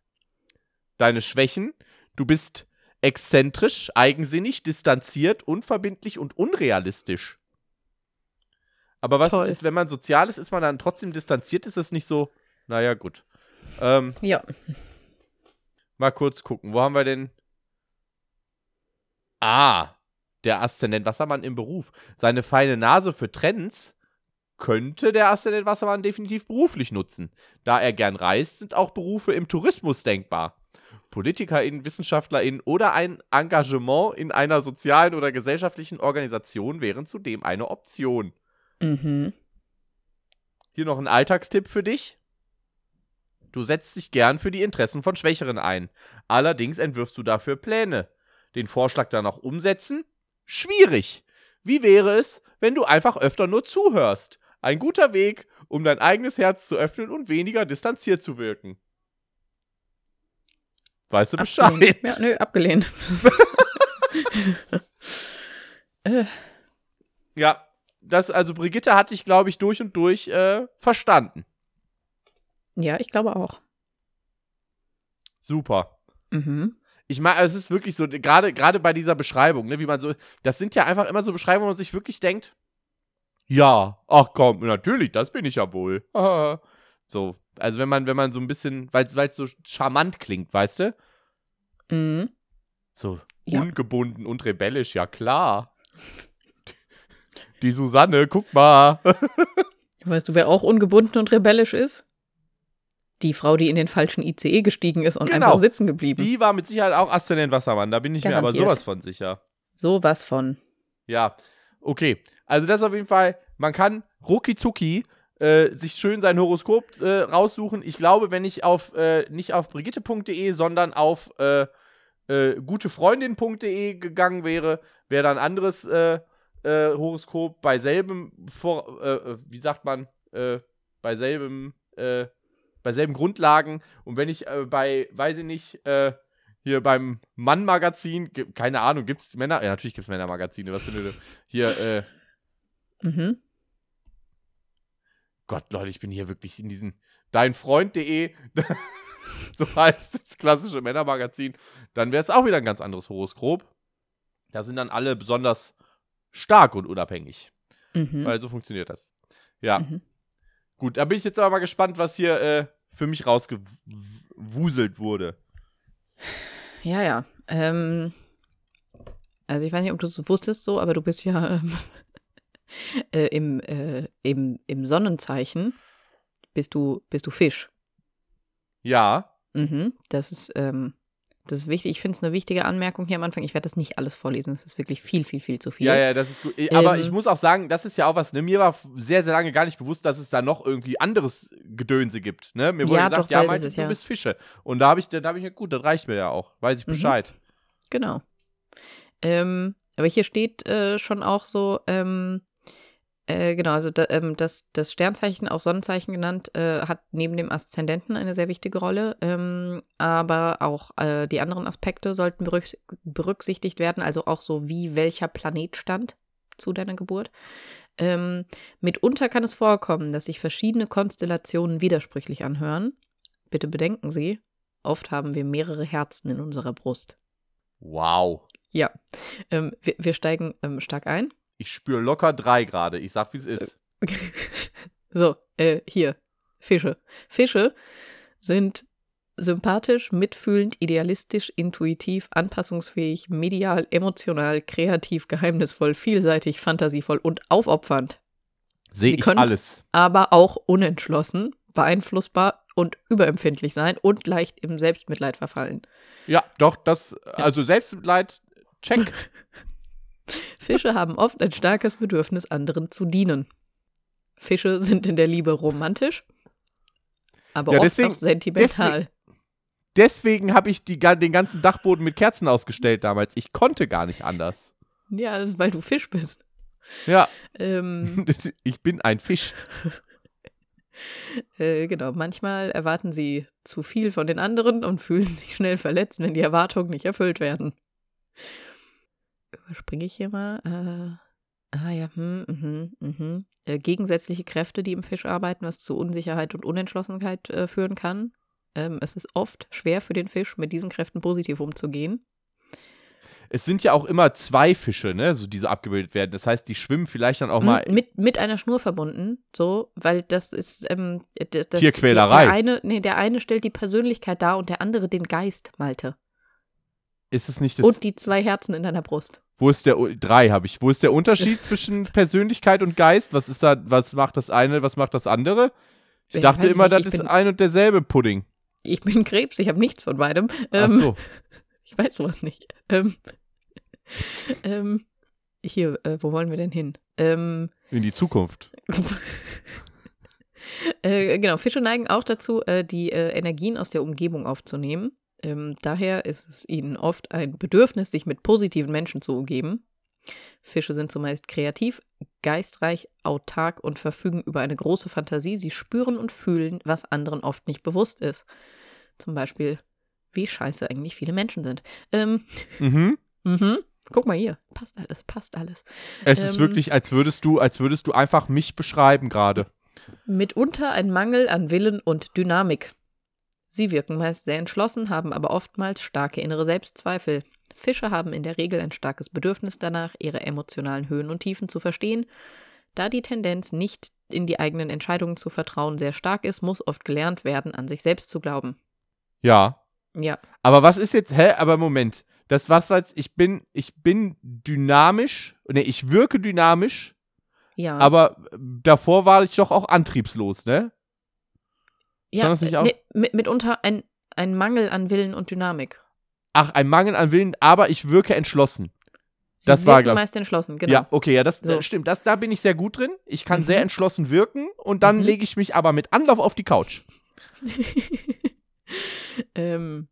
Deine Schwächen, du bist exzentrisch, eigensinnig, distanziert, unverbindlich und unrealistisch. Aber was Toll. ist, wenn man sozial ist, ist man dann trotzdem distanziert? Ist das nicht so? Naja, gut. Ähm, Ja. mal kurz gucken. Wo haben wir denn? Ah, der Aszendent Wassermann im Beruf. Seine feine Nase für Trends könnte der Aszendent Wassermann definitiv beruflich nutzen. Da er gern reist, sind auch Berufe im Tourismus denkbar. PolitikerInnen, WissenschaftlerInnen oder ein Engagement in einer sozialen oder gesellschaftlichen Organisation wären zudem eine Option. Mhm. Hier noch ein Alltagstipp für dich. Du setzt dich gern für die Interessen von Schwächeren ein. Allerdings entwirfst du dafür Pläne. Den Vorschlag dann auch umsetzen? Schwierig. Wie wäre es, wenn du einfach öfter nur zuhörst? Ein guter Weg, um dein eigenes Herz zu öffnen und weniger distanziert zu wirken. Weißt du Bescheid? Abgelehnt. Ja, nö, abgelehnt. äh, Ja, das, also Brigitte hatte ich, glaube ich, durch und durch äh, verstanden. ja, ich glaube auch. Super. Mhm. Ich meine, es ist wirklich so, gerade gerade bei dieser Beschreibung, ne, wie man so, das sind ja einfach immer so Beschreibungen, wo man sich wirklich denkt, ja, ach komm, natürlich, das bin ich ja wohl. so, also wenn man, wenn man so ein bisschen, weil es so charmant klingt, weißt du? Mhm. So Ja. ungebunden und rebellisch, ja klar. Die Susanne, guck mal. Weißt du, wer auch ungebunden und rebellisch ist? Die Frau, die in den falschen ICE gestiegen ist und Genau. einfach sitzen geblieben. Die war mit Sicherheit auch Aszendent Wassermann, da bin ich mir aber Garantiert. sowas von sicher. So was von. Ja, okay. Also das auf jeden Fall, man kann rucki zucki äh, sich schön sein Horoskop äh, raussuchen. Ich glaube, wenn ich auf äh, nicht auf brigitte.de, sondern auf äh, äh, gutefreundin.de gegangen wäre, wäre da ein anderes Horoskop bei selbem vor, wie sagt man, bei selbem, bei selben Grundlagen. Und wenn ich bei, weiß ich nicht, hier beim Mann-Magazin, keine Ahnung, gibt es Männer? Ja, natürlich gibt es Männer-Magazine, was für eine, hier, äh, Mhm. Gott, Leute, ich bin hier wirklich in diesen deinfreund.de, so heißt das klassische Männermagazin, dann wäre es auch wieder ein ganz anderes Horoskop. Da sind dann alle besonders stark und unabhängig. Mhm. Weil so funktioniert das. Ja, Mhm. gut, da bin ich jetzt aber mal gespannt, was hier äh, für mich rausgewuselt wurde. Ja, ja. Ähm, also ich weiß nicht, ob du es wusstest so, aber du bist ja ähm, äh, im, äh, im, im Sonnenzeichen bist du, bist du Fisch. Ja, Mhm. Das ist, ähm, das ist wichtig. Ich finde es eine wichtige Anmerkung hier am Anfang. Ich werde das nicht alles vorlesen. Das ist wirklich viel, viel, viel zu viel. ja, ja, das ist gut. Ich- Aber Ähm, ich muss auch sagen, das ist ja auch was, ne? Mir war sehr, sehr lange gar nicht bewusst, dass es da noch irgendwie anderes Gedönse gibt. Ne? Mir wurde Ja, gesagt, doch, ja, das ist du ja- bist Fische. Und da habe ich, da habe ich ja gut, das reicht mir ja auch. Weiß ich Mhm. Bescheid. Genau. Ähm, aber hier steht äh, schon auch so, ähm, äh, genau, also da, ähm, das, das Sternzeichen, auch Sonnenzeichen genannt, äh, hat neben dem Aszendenten eine sehr wichtige Rolle. Ähm, aber auch äh, die anderen Aspekte sollten berücks- berücksichtigt werden, also auch so wie welcher Planet stand zu deiner Geburt. Ähm, mitunter kann es vorkommen, dass sich verschiedene Konstellationen widersprüchlich anhören. Bitte bedenken Sie, oft haben wir mehrere Herzen in unserer Brust. Wow. Ja, ähm, wir, wir steigen ähm, stark ein. Ich spüre locker drei gerade. Ich sag, wie es ist. so, äh, hier, Fische. Fische sind sympathisch, mitfühlend, idealistisch, intuitiv, anpassungsfähig, medial, emotional, kreativ, geheimnisvoll, vielseitig, fantasievoll und aufopfernd, Sehe ich alles. aber auch unentschlossen, beeinflussbar und überempfindlich sein und leicht im Selbstmitleid verfallen. Ja, doch, das, also Selbstmitleid, check. Fische haben oft ein starkes Bedürfnis, anderen zu dienen. Fische sind in der Liebe romantisch, aber Ja, oft deswegen- auch sentimental. Deswegen habe ich die, den ganzen Dachboden mit Kerzen ausgestellt damals. Ich konnte gar nicht anders. Ja, das ist, weil du Fisch bist. Ja, Ähm, ich bin ein Fisch. äh, genau, manchmal erwarten sie zu viel von den anderen und fühlen sich schnell verletzt, wenn die Erwartungen nicht erfüllt werden. Überspringe ich hier mal. Äh, ah ja, hm, mhm, mhm. Äh, gegensätzliche Kräfte, die im Fisch arbeiten, was zu Unsicherheit und Unentschlossenheit äh, führen kann. Ähm, es ist oft schwer für den Fisch, mit diesen Kräften positiv umzugehen. Es sind ja auch immer zwei Fische, ne, so die so abgebildet werden. Das heißt, die schwimmen vielleicht dann auch mal. Mit, mit einer Schnur verbunden, so, weil das ist ähm, das, Tierquälerei. Der eine, nee, der eine stellt die Persönlichkeit dar und der andere den Geist, Malte. Ist es nicht das. Und die zwei Herzen in deiner Brust. Wo ist der drei habe ich. Wo ist der Unterschied zwischen Persönlichkeit und Geist? Was ist da, was macht das eine, was macht das andere? Ich Ja, dachte ich immer, nicht, das ich ist ein und derselbe Pudding. Ich bin Krebs, ich habe nichts von beidem. Ach Ähm, so. Ich weiß sowas nicht. Ähm, ähm, hier, äh, wo wollen wir denn hin? Ähm, In die Zukunft. äh, genau, Fische neigen auch dazu, äh, die äh, Energien aus der Umgebung aufzunehmen. Ähm, daher ist es ihnen oft ein Bedürfnis, sich mit positiven Menschen zu umgeben. Fische sind zumeist kreativ, geistreich, autark und verfügen über eine große Fantasie. Sie spüren und fühlen, was anderen oft nicht bewusst ist. Zum Beispiel, wie scheiße eigentlich viele Menschen sind. Ähm, Mhm. mhm. Guck mal hier, passt alles, passt alles. Es ist Ähm, wirklich, als würdest du, als würdest du einfach mich beschreiben gerade. Mitunter ein Mangel an Willen und Dynamik. Sie wirken meist sehr entschlossen, haben aber oftmals starke innere Selbstzweifel. Fische haben in der Regel ein starkes Bedürfnis danach, ihre emotionalen Höhen und Tiefen zu verstehen. Da die Tendenz, nicht in die eigenen Entscheidungen zu vertrauen, sehr stark ist, muss oft gelernt werden, an sich selbst zu glauben. Ja. Ja, Aber was ist jetzt, hä, aber Moment. Das was jetzt, ich bin, ich bin dynamisch, ne, ich wirke dynamisch, ja. aber davor war ich doch auch antriebslos, ne? Ja, das nicht äh, auch? nee, mit, mitunter ein, ein Mangel an Willen und Dynamik. Ach, ein Mangel an Willen, aber ich wirke entschlossen. Sie Das war, wirken glaub- meist entschlossen, genau. Ja, okay, ja, das So. äh, stimmt. Das, da bin ich sehr gut drin. Ich kann Mhm. sehr entschlossen wirken und dann Mhm. lege ich mich aber mit Anlauf auf die Couch. ähm,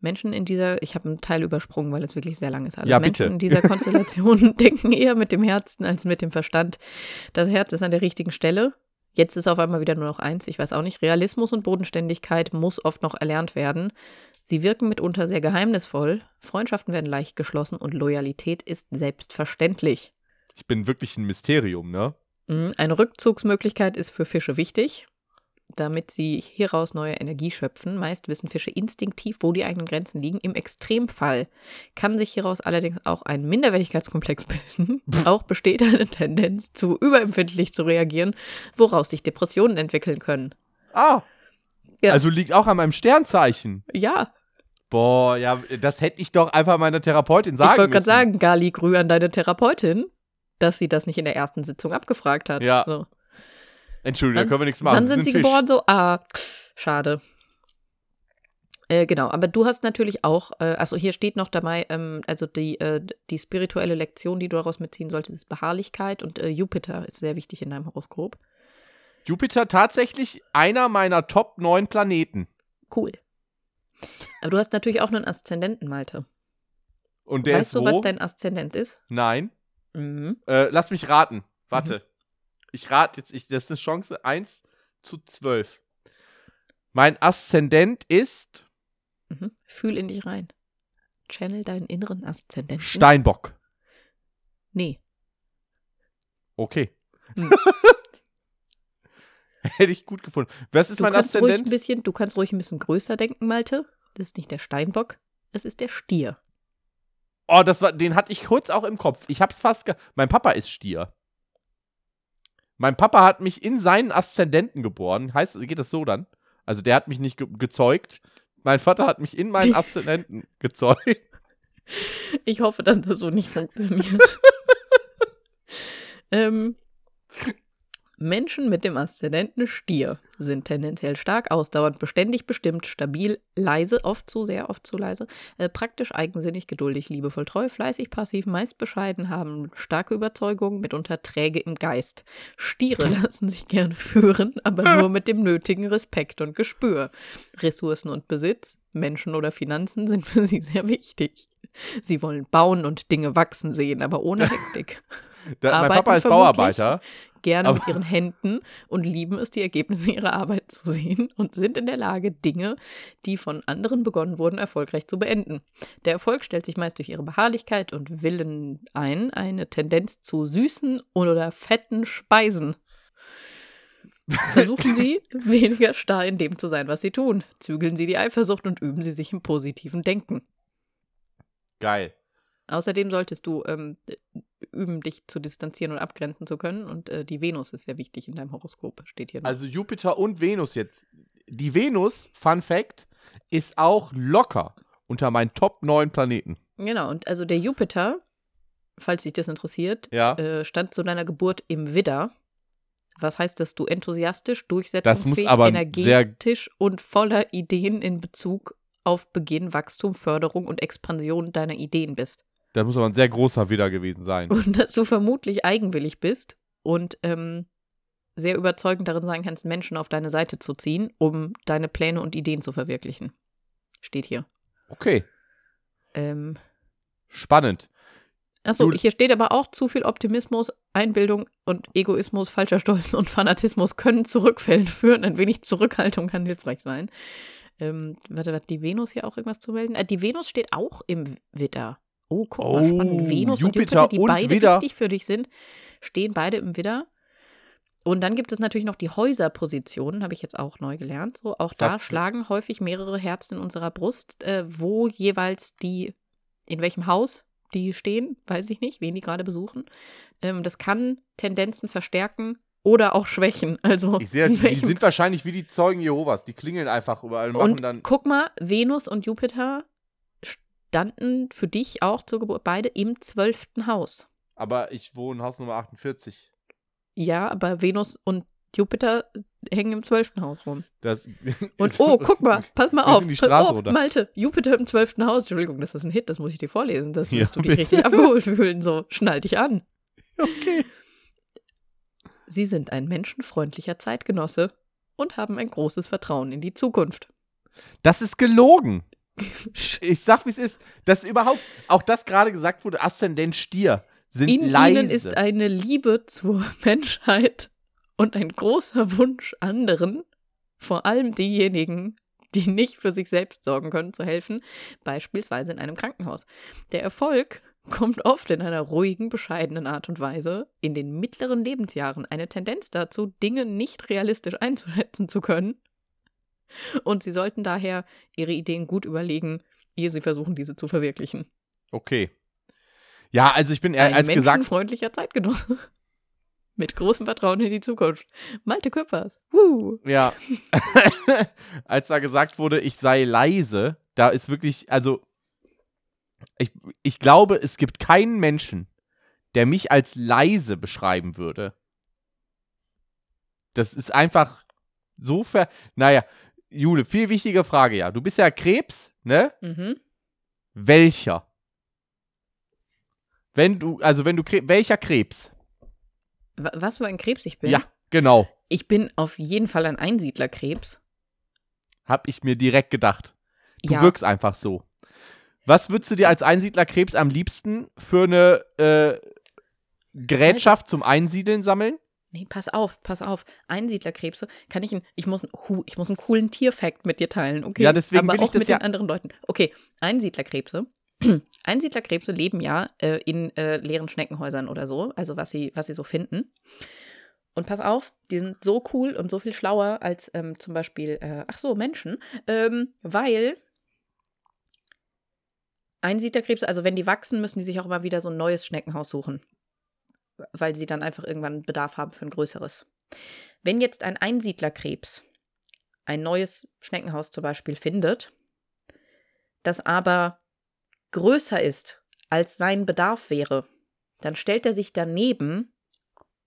Menschen in dieser, ich habe einen Teil übersprungen, weil es wirklich sehr lang ist. Alles. Ja, Menschen bitte. in dieser Konstellation denken eher mit dem Herzen als mit dem Verstand. Das Herz ist an der richtigen Stelle. Jetzt ist auf einmal wieder nur noch eins. Ich weiß auch nicht. Realismus und Bodenständigkeit muss oft noch erlernt werden. Sie wirken mitunter sehr geheimnisvoll. Freundschaften werden leicht geschlossen und Loyalität ist selbstverständlich. Ich bin wirklich ein Mysterium, ne? Mhm, Eine Rückzugsmöglichkeit ist für Fische wichtig, damit sie hieraus neue Energie schöpfen. Meist wissen Fische instinktiv, wo die eigenen Grenzen liegen. Im Extremfall kann sich hieraus allerdings auch ein Minderwertigkeitskomplex bilden. auch besteht eine Tendenz, zu überempfindlich zu reagieren, woraus sich Depressionen entwickeln können. Ah. Ja. Also liegt auch an meinem Sternzeichen. Ja, Boah, ja, das hätte ich doch einfach meiner Therapeutin sagen ich wollte gerade sagen, Gali Grü an deine Therapeutin, dass sie das nicht in der ersten Sitzung abgefragt hat. Ja. So. Entschuldigung, da können wir nichts machen. Wann Sie sind sie Fisch. geboren? So, ah, pff, schade. Äh, genau, aber du hast natürlich auch, äh, also hier steht noch dabei, ähm, also die, äh, die spirituelle Lektion, die du daraus mitziehen solltest, ist Beharrlichkeit und äh, Jupiter ist sehr wichtig in deinem Horoskop. Jupiter tatsächlich einer meiner Top 9 Planeten. Cool. Aber du hast natürlich auch einen Aszendenten, Malte. Und der weißt ist du, wo? was dein Aszendent ist? Nein. Mhm. Äh, lass mich raten. Warte. Ich rate jetzt, ich, das ist eine Chance 1 zu 12. Mein Aszendent ist Mhm. Fühl in dich rein. Channel deinen inneren Aszendenten. Steinbock. Nee. Okay. Hm. Hätte ich gut gefunden. Was ist Du mein kannst, ruhig ein Aszendent? bisschen, du kannst ruhig ein bisschen größer denken, Malte. Das ist nicht der Steinbock, es ist der Stier. Oh, das war, den hatte ich kurz auch im Kopf. Ich hab's fast Mein Papa ist Stier. Mein Papa hat mich in seinen Aszendenten geboren. Heißt, geht das so dann? Also der hat mich nicht ge gezeugt. Mein Vater hat mich in meinen Aszendenten gezeugt. Ich hoffe, dass das so nicht funktioniert. ähm, Menschen mit dem Aszendenten Stier sind tendenziell stark, ausdauernd, beständig, bestimmt, stabil, leise, oft zu sehr, oft zu leise, äh, praktisch, eigensinnig, geduldig, liebevoll, treu, fleißig, passiv, meist bescheiden, haben starke Überzeugungen, mitunter träge im Geist. Stiere lassen sich gern führen, aber nur mit dem nötigen Respekt und Gespür. Ressourcen und Besitz, Menschen oder Finanzen sind für sie sehr wichtig. Sie wollen bauen und Dinge wachsen sehen, aber ohne Hektik. Da, mein Papa ist. Bauarbeiter. Gerne Aber- mit ihren Händen und lieben es, die Ergebnisse ihrer Arbeit zu sehen und sind in der Lage, Dinge, die von anderen begonnen wurden, erfolgreich zu beenden. Der Erfolg stellt sich meist durch ihre Beharrlichkeit und Willen ein, eine Tendenz zu süßen oder fetten Speisen. Versuchen Sie, weniger starr in dem zu sein, was Sie tun. Zügeln Sie die Eifersucht und üben Sie sich im positiven Denken. Geil. Außerdem solltest du ähm, üben, dich zu distanzieren und abgrenzen zu können. Und äh, die Venus ist sehr wichtig in deinem Horoskop, steht hier. noch. Also Jupiter und Venus jetzt. Die Venus, Fun Fact, ist auch locker unter meinen Top 9 Planeten. genau, und also der Jupiter, falls dich das interessiert, Ja. äh, stand zu deiner Geburt im Widder. Was heißt, dass du enthusiastisch, durchsetzungsfähig, energetisch und voller Ideen in Bezug auf Beginn, Wachstum, Förderung und Expansion deiner Ideen bist. Das muss aber ein sehr großer Widder gewesen sein. Und dass du vermutlich eigenwillig bist und ähm, sehr überzeugend darin sein kannst, Menschen auf deine Seite zu ziehen, um deine Pläne und Ideen zu verwirklichen. Steht hier. Okay, Ähm, spannend. achso, hier steht aber auch, zu viel Optimismus, Einbildung und Egoismus, falscher Stolz und Fanatismus können zu Rückfällen führen. Ein wenig Zurückhaltung kann hilfreich sein. Ähm, warte, hat die Venus hier auch irgendwas zu melden? Äh, die Venus steht auch im Widder. Oh, guck mal, Oh, spannend. Venus und Jupiter Jupiter, die und beide Widder. wichtig für dich sind, stehen beide im Widder. Und dann gibt es natürlich noch die Häuserpositionen, habe ich jetzt auch neu gelernt. So, auch da Das- schlagen häufig mehrere Herzen in unserer Brust, äh, wo jeweils die, in welchem Haus die stehen, weiß ich nicht, wen die gerade besuchen. Ähm, das kann Tendenzen verstärken oder auch schwächen. Also Ich sehe, die sind wahrscheinlich wie die Zeugen Jehovas. Die klingeln einfach überall und dann. guck mal, Venus und Jupiter standen für dich auch zur Geburt beide im zwölften Haus. Aber ich wohne Haus Nummer 48. Ja, aber Venus und Jupiter hängen im zwölften Haus rum. Das Und oh, guck mal, pass mal auf. Straße oh. Malte, Jupiter im zwölften Haus. Entschuldigung, das ist ein Hit, das muss ich dir vorlesen. Das Ja, musst du dich bitte. richtig abgeholt fühlen. So, schnall dich an. Okay. Sie sind ein menschenfreundlicher Zeitgenosse und haben ein großes Vertrauen in die Zukunft. Das ist gelogen. Ich sag, wie es ist. Dass überhaupt, auch das gerade gesagt wurde, Aszendent Stier sind In leise. ihnen ist eine Liebe zur Menschheit und ein großer Wunsch, anderen, vor allem diejenigen, die nicht für sich selbst sorgen können, zu helfen, beispielsweise in einem Krankenhaus. Der Erfolg kommt oft in einer ruhigen, bescheidenen Art und Weise, in den mittleren Lebensjahren eine Tendenz dazu, Dinge nicht realistisch einzuschätzen zu können. Und sie sollten daher ihre Ideen gut überlegen, ehe sie versuchen, diese zu verwirklichen. okay. Ja, also ich bin eher Ein als gesagt, menschenfreundlicher Zeitgenosse. Mit großem Vertrauen in die Zukunft. Malte Küppers. Woo. ja, als da gesagt wurde, ich sei leise, da ist wirklich, also ich, ich glaube, es gibt keinen Menschen, der mich als leise beschreiben würde. Das ist einfach so ver. Naja, Jule, viel wichtige Frage, ja. Du bist ja Krebs, ne? Mhm. Welcher? Wenn du, also wenn du Krebs, welcher Krebs? Wa- Was für ein Krebs ich bin? Ja, genau. Ich bin auf jeden Fall ein Einsiedlerkrebs. Hab ich mir direkt gedacht. Du ja. wirkst einfach so. Was würdest du dir als Einsiedlerkrebs am liebsten für eine äh, Gerätschaft zum Einsiedeln sammeln? Nee, pass auf, pass auf. Einsiedlerkrebse kann ich, ein, ich muss, hu, ich muss einen coolen Tierfact mit dir teilen, okay? Ja, deswegen Aber auch das mit ja- den anderen Leuten. Okay, Einsiedlerkrebse. Einsiedlerkrebse leben ja äh, in äh, leeren Schneckenhäusern oder so, also was sie, was sie so finden. Und pass auf, die sind so cool und so viel schlauer als ähm, zum Beispiel, äh, ach so, Menschen, ähm, weil Einsiedlerkrebse, also wenn die wachsen, müssen die sich auch immer wieder so ein neues Schneckenhaus suchen, weil sie dann einfach irgendwann Bedarf haben für ein größeres. Wenn jetzt ein Einsiedlerkrebs ein neues Schneckenhaus zum Beispiel findet, das aber größer ist, als sein Bedarf wäre, dann stellt er sich daneben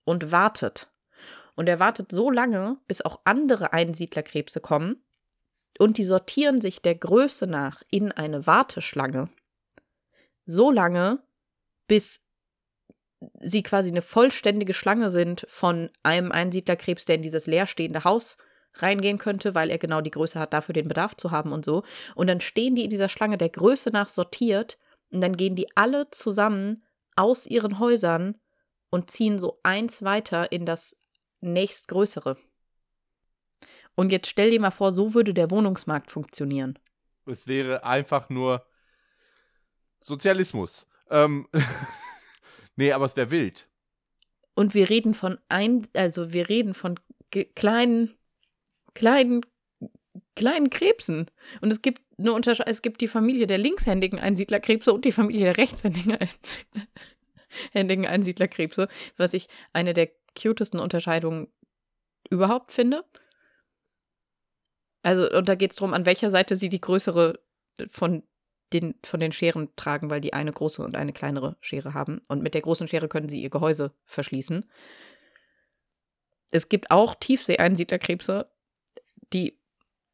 und wartet. Und er wartet so lange, bis auch andere Einsiedlerkrebse kommen und die sortieren sich der Größe nach in eine Warteschlange. So lange, bis sie quasi eine vollständige Schlange sind von einem Einsiedlerkrebs, der in dieses leerstehende Haus reingehen könnte, weil er genau die Größe hat, dafür den Bedarf zu haben und so. Und dann stehen die in dieser Schlange der Größe nach sortiert und dann gehen die alle zusammen aus ihren Häusern und ziehen so eins weiter in das nächstgrößere. Und jetzt stell dir mal vor, so würde der Wohnungsmarkt funktionieren. Es wäre einfach nur Sozialismus. Ähm, nee, aber es wäre wild. Und wir reden von ein, also wir reden von kleinen, kleinen, kleinen Krebsen. Und es gibt eine Unterscheidung, es gibt die Familie der linkshändigen Einsiedlerkrebse und die Familie der rechtshändigen Einsiedlerhändigen Einsiedlerkrebse, was ich eine der cutesten Unterscheidungen überhaupt finde. Also, und da geht es darum, an welcher Seite sie die größere von den, von den Scheren tragen, weil die eine große und eine kleinere Schere haben. Und mit der großen Schere können sie ihr Gehäuse verschließen. Es gibt auch Tiefsee-Einsiedlerkrebse, die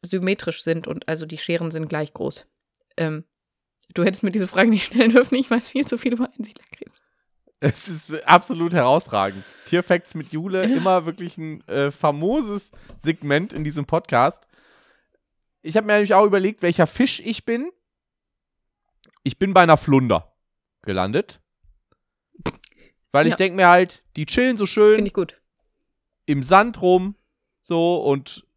symmetrisch sind und also die Scheren sind gleich groß. Ähm, du hättest mir diese Frage nicht stellen dürfen, ich weiß viel zu viel über Einsiedlerkrebse. Es ist absolut herausragend. Tierfacts mit Jule, immer wirklich ein äh, famoses Segment in diesem Podcast. Ich habe mir nämlich auch überlegt, welcher Fisch ich bin. Ich bin bei einer Flunder gelandet. Weil ja. ich denke mir halt, die chillen so schön. Finde ich gut. Im Sand rum. So und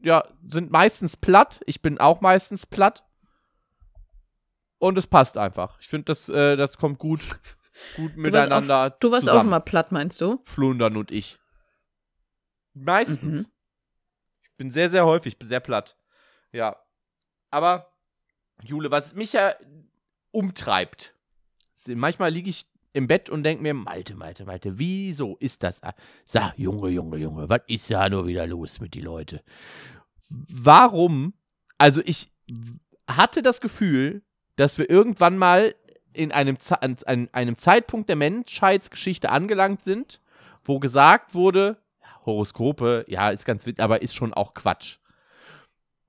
ja, sind meistens platt. Ich bin auch meistens platt. Und es passt einfach. Ich finde, das, äh, das kommt gut, gut du miteinander. Auch, du warst zusammen. auch immer platt, meinst du? Flundern und ich. Meistens. Mhm. Ich bin sehr, sehr häufig, sehr platt. Ja. Aber, Jule, was mich ja umtreibt, manchmal liege ich im Bett und denke mir, Malte, Malte, Malte, wieso ist das? Sag, Junge, Junge, Junge, was ist da nur wieder los mit die Leute? Warum? Also ich hatte das Gefühl, dass wir irgendwann mal in einem, an einem Zeitpunkt der Menschheitsgeschichte angelangt sind, wo gesagt wurde, Horoskope, ja, ist ganz witzig, aber ist schon auch Quatsch.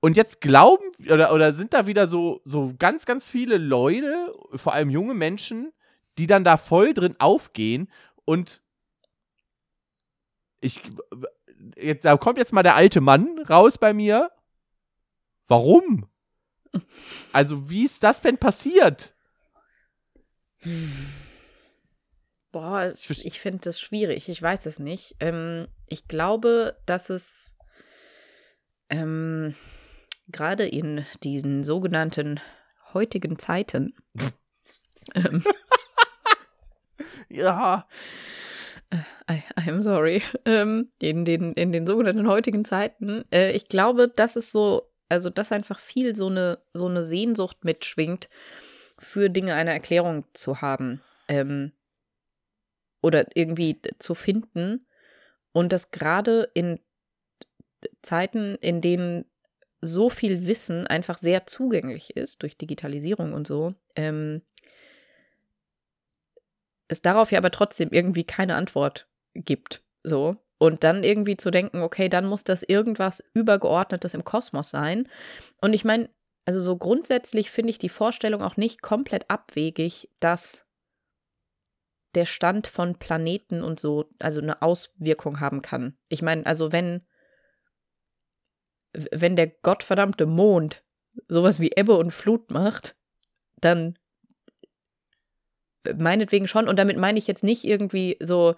Und jetzt glauben oder, oder sind da wieder so, so ganz, ganz viele Leute, vor allem junge Menschen, die dann da voll drin aufgehen und ich, jetzt, da kommt jetzt mal der alte Mann raus bei mir. Warum? Also, wie ist das denn passiert? Boah, ich finde das schwierig. Ich weiß es nicht. Ähm, ich glaube, dass es ähm, gerade in diesen sogenannten heutigen Zeiten ähm, ja. I, I'm sorry. Ähm, in, den, in den sogenannten heutigen Zeiten. Äh, ich glaube, das ist so, also dass einfach viel so eine, so eine Sehnsucht mitschwingt, für Dinge eine Erklärung zu haben. Ähm, oder irgendwie zu finden. Und das gerade in Zeiten, in denen so viel Wissen einfach sehr zugänglich ist durch Digitalisierung und so, ähm, es darauf ja aber trotzdem irgendwie keine Antwort gibt. So. Und dann irgendwie zu denken, okay, dann muss das irgendwas Übergeordnetes im Kosmos sein. Und ich meine, also so grundsätzlich finde ich die Vorstellung auch nicht komplett abwegig, dass der Stand von Planeten und so, also eine Auswirkung haben kann. Ich meine, also wenn, wenn der gottverdammte Mond sowas wie Ebbe und Flut macht, dann meinetwegen schon. Und damit meine ich jetzt nicht irgendwie so,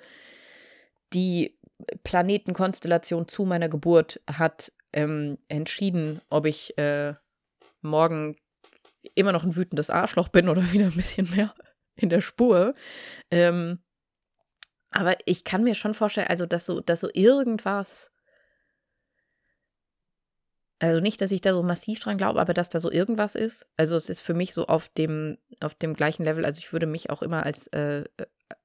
die Planetenkonstellation zu meiner Geburt hat ähm, entschieden, ob ich äh, morgen immer noch ein wütendes Arschloch bin oder wieder ein bisschen mehr in der Spur. Ähm, aber ich kann mir schon vorstellen, also dass so, dass so irgendwas also nicht, dass ich da so massiv dran glaube, aber dass da so irgendwas ist. Also es ist für mich so auf dem, auf dem gleichen Level. Also ich würde mich auch immer als, äh,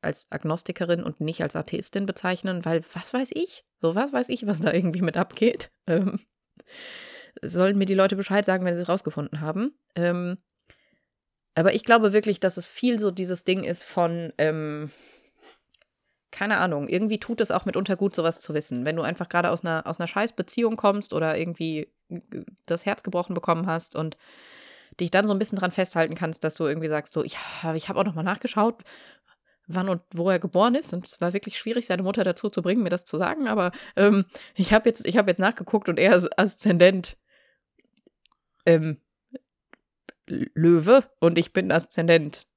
als Agnostikerin und nicht als Atheistin bezeichnen, weil was weiß ich? So was weiß ich, was da irgendwie mit abgeht. Ähm, sollen mir die Leute Bescheid sagen, wenn sie es rausgefunden haben. Ähm, aber ich glaube wirklich, dass es viel so dieses Ding ist von, ähm, keine Ahnung, irgendwie tut es auch mitunter gut, sowas zu wissen. Wenn du einfach gerade aus einer, aus einer scheiß Beziehung kommst oder irgendwie das Herz gebrochen bekommen hast und dich dann so ein bisschen dran festhalten kannst, dass du irgendwie sagst, so, ja, ich habe auch nochmal nachgeschaut, wann und wo er geboren ist. Und es war wirklich schwierig, seine Mutter dazu zu bringen, mir das zu sagen. Aber ähm, ich habe jetzt, hab jetzt nachgeguckt und er ist Aszendent ähm, Löwe und ich bin Aszendent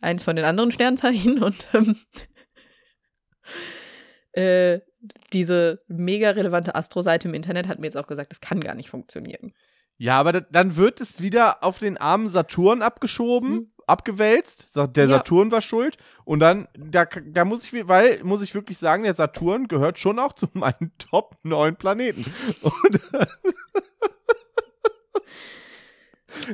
eins von den anderen Sternzeichen und ähm, äh, diese mega relevante Astro-Seite im Internet hat mir jetzt auch gesagt, das kann gar nicht funktionieren. Ja, aber da, dann wird es wieder auf den armen Saturn abgeschoben, mhm. abgewälzt. Der ja. Saturn war schuld. Und dann, da, da muss ich, weil, muss ich wirklich sagen, der Saturn gehört schon auch zu meinen Top 9 Planeten. Und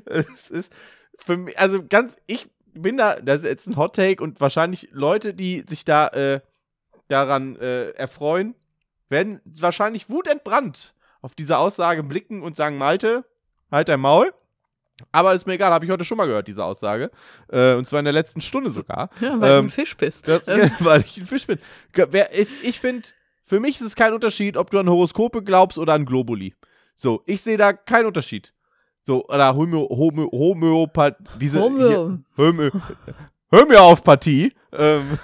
es ist für mich, also ganz, ich bin da, das ist jetzt ein Hot Take und wahrscheinlich Leute, die sich da äh, daran äh, erfreuen, werden wahrscheinlich wutentbrannt auf diese Aussage blicken und sagen, Malte, halt dein Maul. Aber ist mir egal, habe ich heute schon mal gehört, diese Aussage. Äh, und zwar in der letzten Stunde sogar. Ja, weil ähm, du ein Fisch bist. Das, ähm. Weil ich ein Fisch bin. Ich, ich finde, für mich ist es kein Unterschied, ob du an Horoskope glaubst oder an Globuli. So, ich sehe da keinen Unterschied. So, oder Homö, Homö, Homöopathie, diese Homö. Homö, Homöopathie, ähm,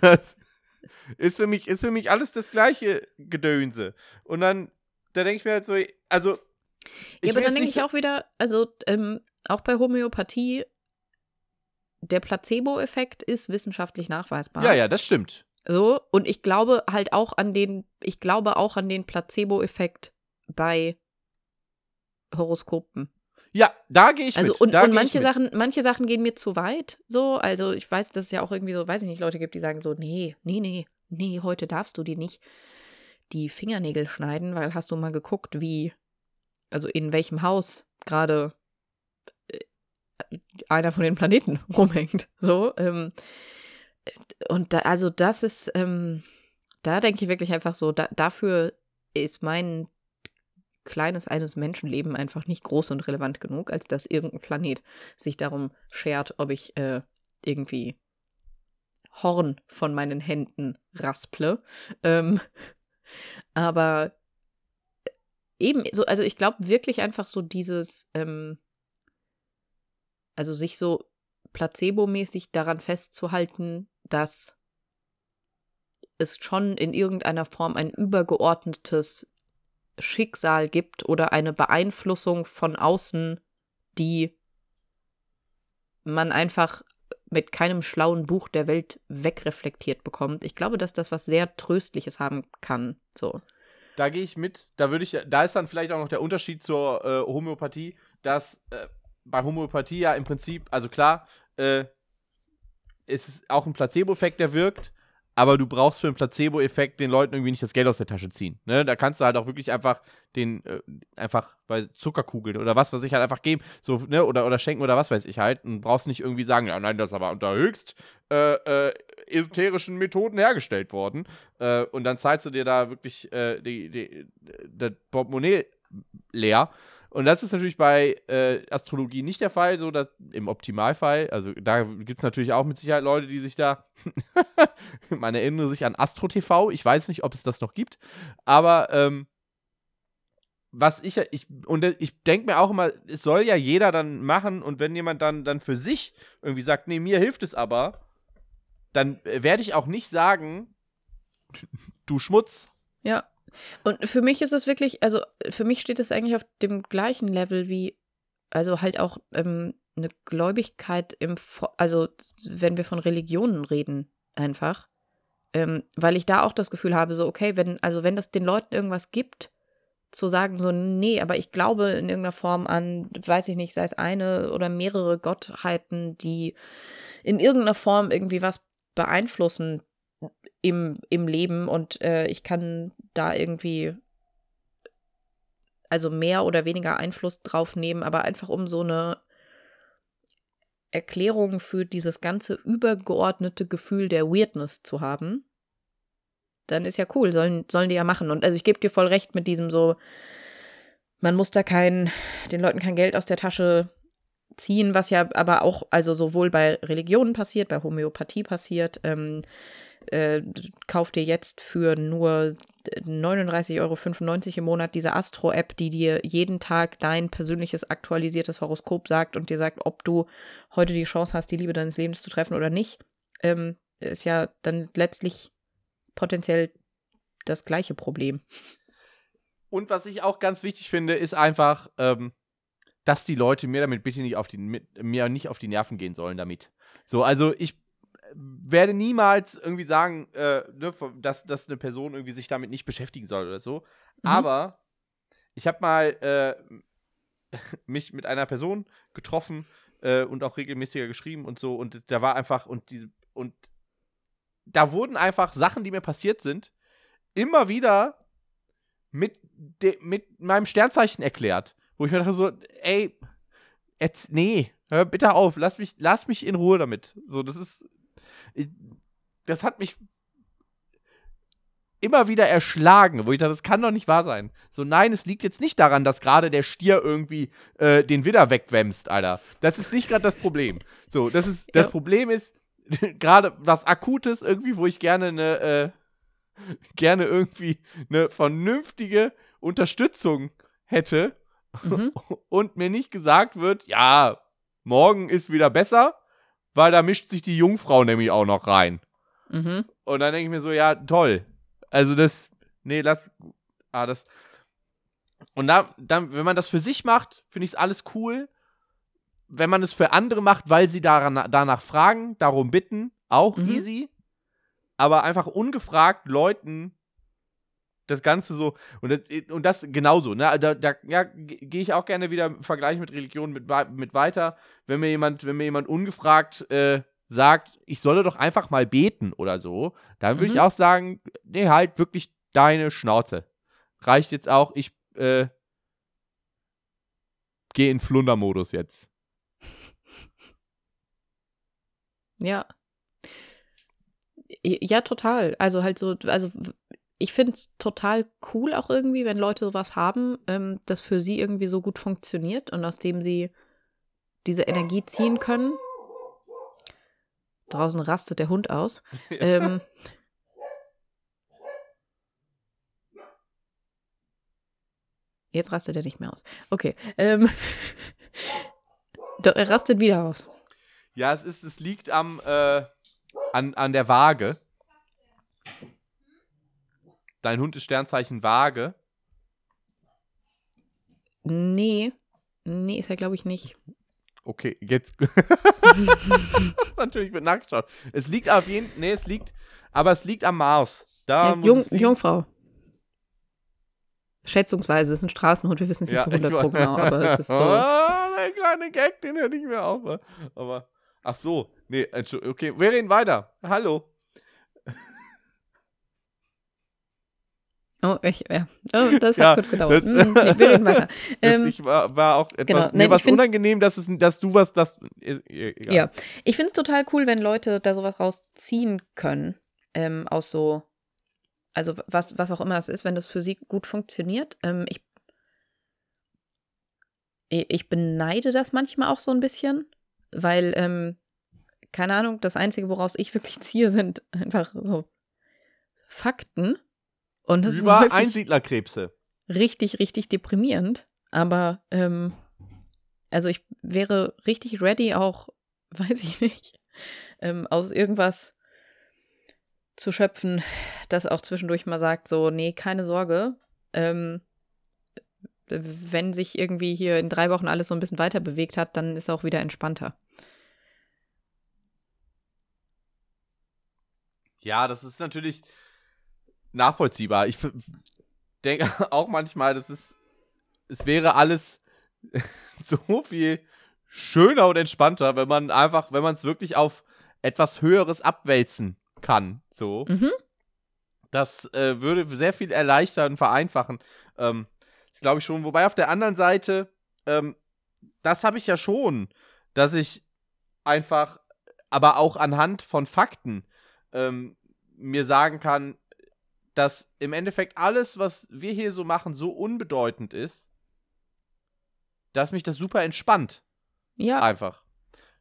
das ist für mich, ist für mich alles das gleiche Gedönse. Und dann, da denke ich mir halt so, also. Ja, aber dann denke ich auch wieder, also, ähm, auch bei Homöopathie, der Placebo-Effekt ist wissenschaftlich nachweisbar. Ja, ja, das stimmt. So, und ich glaube halt auch an den, ich glaube auch an den Placebo-Effekt bei Horoskopen. Ja, da gehe ich also, mit. Und, da und manche Sachen, manche Sachen gehen mir zu weit. So, also ich weiß, dass es ja auch irgendwie so, weiß ich nicht, Leute gibt, die sagen so, nee, nee, nee, nee, heute darfst du dir nicht die Fingernägel schneiden, weil hast du mal geguckt, wie, also in welchem Haus gerade äh, einer von den Planeten rumhängt. So, ähm, und da, also das ist, ähm, da denke ich wirklich einfach so, da, dafür ist mein kleines eines Menschenleben einfach nicht groß und relevant genug, als dass irgendein Planet sich darum schert, ob ich äh, irgendwie Horn von meinen Händen rasple. Ähm, aber eben so, also ich glaube wirklich einfach so dieses, ähm, also sich so placebo-mäßig daran festzuhalten, dass es schon in irgendeiner Form ein übergeordnetes Schicksal gibt oder eine Beeinflussung von außen, die man einfach mit keinem schlauen Buch der Welt wegreflektiert bekommt. Ich glaube, dass das was sehr Tröstliches haben kann. So. Da gehe ich mit. Da würde ich, da ist dann vielleicht auch noch der Unterschied zur äh, Homöopathie, dass äh, bei Homöopathie ja im Prinzip, also klar, äh, ist auch ein Placebo-Effekt, der wirkt, aber du brauchst für einen Placebo-Effekt den Leuten irgendwie nicht das Geld aus der Tasche ziehen. Ne? Da kannst du halt auch wirklich einfach den, äh, einfach bei Zuckerkugeln oder was weiß ich halt einfach geben, so, ne, oder, oder schenken oder was weiß ich halt. Und brauchst nicht irgendwie sagen, ja, nein, das ist aber unter höchst äh, äh, esoterischen Methoden hergestellt worden. Äh, und dann zahlst du dir da wirklich äh, die, die, das Portemonnaie leer. Und das ist natürlich bei äh, Astrologie nicht der Fall, so dass im Optimalfall, also da gibt es natürlich auch mit Sicherheit Leute, die sich da, man erinnere sich an Astro TV, ich weiß nicht, ob es das noch gibt, aber ähm, was ich ich, und ich denke mir auch immer, es soll ja jeder dann machen und wenn jemand dann, dann für sich irgendwie sagt, nee, mir hilft es aber, dann werde ich auch nicht sagen, du Schmutz. Ja. Und für mich ist es wirklich, also für mich steht es eigentlich auf dem gleichen Level wie, also halt auch ähm, eine Gläubigkeit im, also wenn wir von Religionen reden, einfach. Ähm, weil ich da auch das Gefühl habe, so, okay, wenn, also wenn das den Leuten irgendwas gibt, zu sagen, so, nee, aber ich glaube in irgendeiner Form an, weiß ich nicht, sei es eine oder mehrere Gottheiten, die in irgendeiner Form irgendwie was beeinflussen im, im Leben und äh, ich kann da irgendwie also mehr oder weniger Einfluss drauf nehmen, aber einfach um so eine Erklärung für dieses ganze übergeordnete Gefühl der Weirdness zu haben, dann ist ja cool, sollen, sollen die ja machen. Und also ich gebe dir voll recht mit diesem so, man muss da kein, den Leuten kein Geld aus der Tasche ziehen, was ja aber auch, also sowohl bei Religionen passiert, bei Homöopathie passiert, ähm, äh, kauf dir jetzt für nur 39,95 Euro im Monat diese Astro-App, die dir jeden Tag dein persönliches aktualisiertes Horoskop sagt und dir sagt, ob du heute die Chance hast, die Liebe deines Lebens zu treffen oder nicht, ähm, ist ja dann letztlich potenziell das gleiche Problem. Und was ich auch ganz wichtig finde, ist einfach, ähm, dass die Leute mir damit bitte nicht auf die, mir nicht auf die Nerven gehen sollen damit. So, also ich werde niemals irgendwie sagen, äh, ne, dass, dass eine Person irgendwie sich damit nicht beschäftigen soll oder so. Mhm. Aber ich habe mal äh, mich mit einer Person getroffen äh, und auch regelmäßiger geschrieben und so. Und da war einfach, und diese, und da wurden einfach Sachen, die mir passiert sind, immer wieder mit, de, mit meinem Sternzeichen erklärt. Wo ich mir dachte so, ey, jetzt, nee, hör bitte auf, lass mich, lass mich in Ruhe damit. So, das ist, das hat mich immer wieder erschlagen, wo ich dachte, das kann doch nicht wahr sein. So, nein, es liegt jetzt nicht daran, dass gerade der Stier irgendwie äh, den Widder wegwämst, Alter. Das ist nicht gerade das Problem. So, das ist, das Problem ist gerade was Akutes irgendwie, wo ich gerne eine, äh, gerne irgendwie eine vernünftige Unterstützung hätte mhm. und mir nicht gesagt wird, ja, morgen ist wieder besser, weil da mischt sich die Jungfrau nämlich auch noch rein. Mhm. Und dann denke ich mir so, ja, toll. Also das, nee, lass, ah, das. Und da, dann, wenn man das für sich macht, finde ich es alles cool. Wenn man es für andere macht, weil sie daran, danach fragen, darum bitten, auch mhm. easy. Aber einfach ungefragt Leuten das Ganze so, und das, und das genauso, ne? Da, da ja, gehe ich auch gerne wieder im Vergleich mit Religion mit, mit weiter. Wenn mir jemand, wenn mir jemand ungefragt äh, sagt, ich solle doch einfach mal beten oder so, dann würde mhm. ich auch sagen, nee, halt wirklich deine Schnauze. Reicht jetzt auch, ich äh, gehe in Flundermodus jetzt. Ja. Ja, total. Also halt so, also ich finde es total cool auch irgendwie, wenn Leute sowas haben, ähm, das für sie irgendwie so gut funktioniert und aus dem sie diese Energie ziehen können. Draußen rastet der Hund aus. Ja. Ähm, jetzt rastet er nicht mehr aus. Okay. Ähm, er rastet wieder aus. Ja, es ist, es liegt am äh, an, an der Waage. Dein Hund ist Sternzeichen Waage. Nee. Nee, ist er, glaube ich, nicht. Okay, jetzt. Natürlich wird nachgeschaut. Es liegt auf jeden Fall. Nee, es liegt. Aber es liegt am Mars. Da er ist Jung, Jungfrau. Schätzungsweise ist ein Straßenhund, wir wissen es nicht ja, so 100 genau, aber es ist so. Oh, ein kleiner Gag, den hätte ich mir auch. Aber, ach so, nee, okay, wir reden weiter. Hallo. Oh, ich, ja. Oh, das hat ja, kurz gedauert. Das, hm, wir reden weiter. Ähm, ich war, war auch etwas, genau. Mir was unangenehm, dass, es, dass du was, das, egal. Ja, ich finde es total cool, wenn Leute da sowas rausziehen können, ähm, aus so, also was, was auch immer es ist, wenn das für sie gut funktioniert. Ähm, ich, ich beneide das manchmal auch so ein bisschen, weil, ähm, keine Ahnung, das Einzige, woraus ich wirklich ziehe, sind einfach so Fakten und das Über ist Einsiedlerkrebse. Richtig, richtig deprimierend. Aber, ähm, also ich wäre richtig ready, auch, weiß ich nicht, ähm, aus irgendwas zu schöpfen, das auch zwischendurch mal sagt, so, nee, keine Sorge. Ähm, wenn sich irgendwie hier in drei Wochen alles so ein bisschen weiter bewegt hat, dann ist er auch wieder entspannter. Ja, das ist natürlich, nachvollziehbar. Ich denke auch manchmal, dass es, es wäre alles so viel schöner und entspannter, wenn man einfach, wenn man es wirklich auf etwas Höheres abwälzen kann. So. Mhm. Das äh, würde sehr viel erleichtern und vereinfachen. Ähm, das glaube ich schon. Wobei auf der anderen Seite, ähm, das habe ich ja schon, dass ich einfach, aber auch anhand von Fakten ähm, mir sagen kann, dass im Endeffekt alles, was wir hier so machen, so unbedeutend ist, dass mich das super entspannt. Ja. Einfach.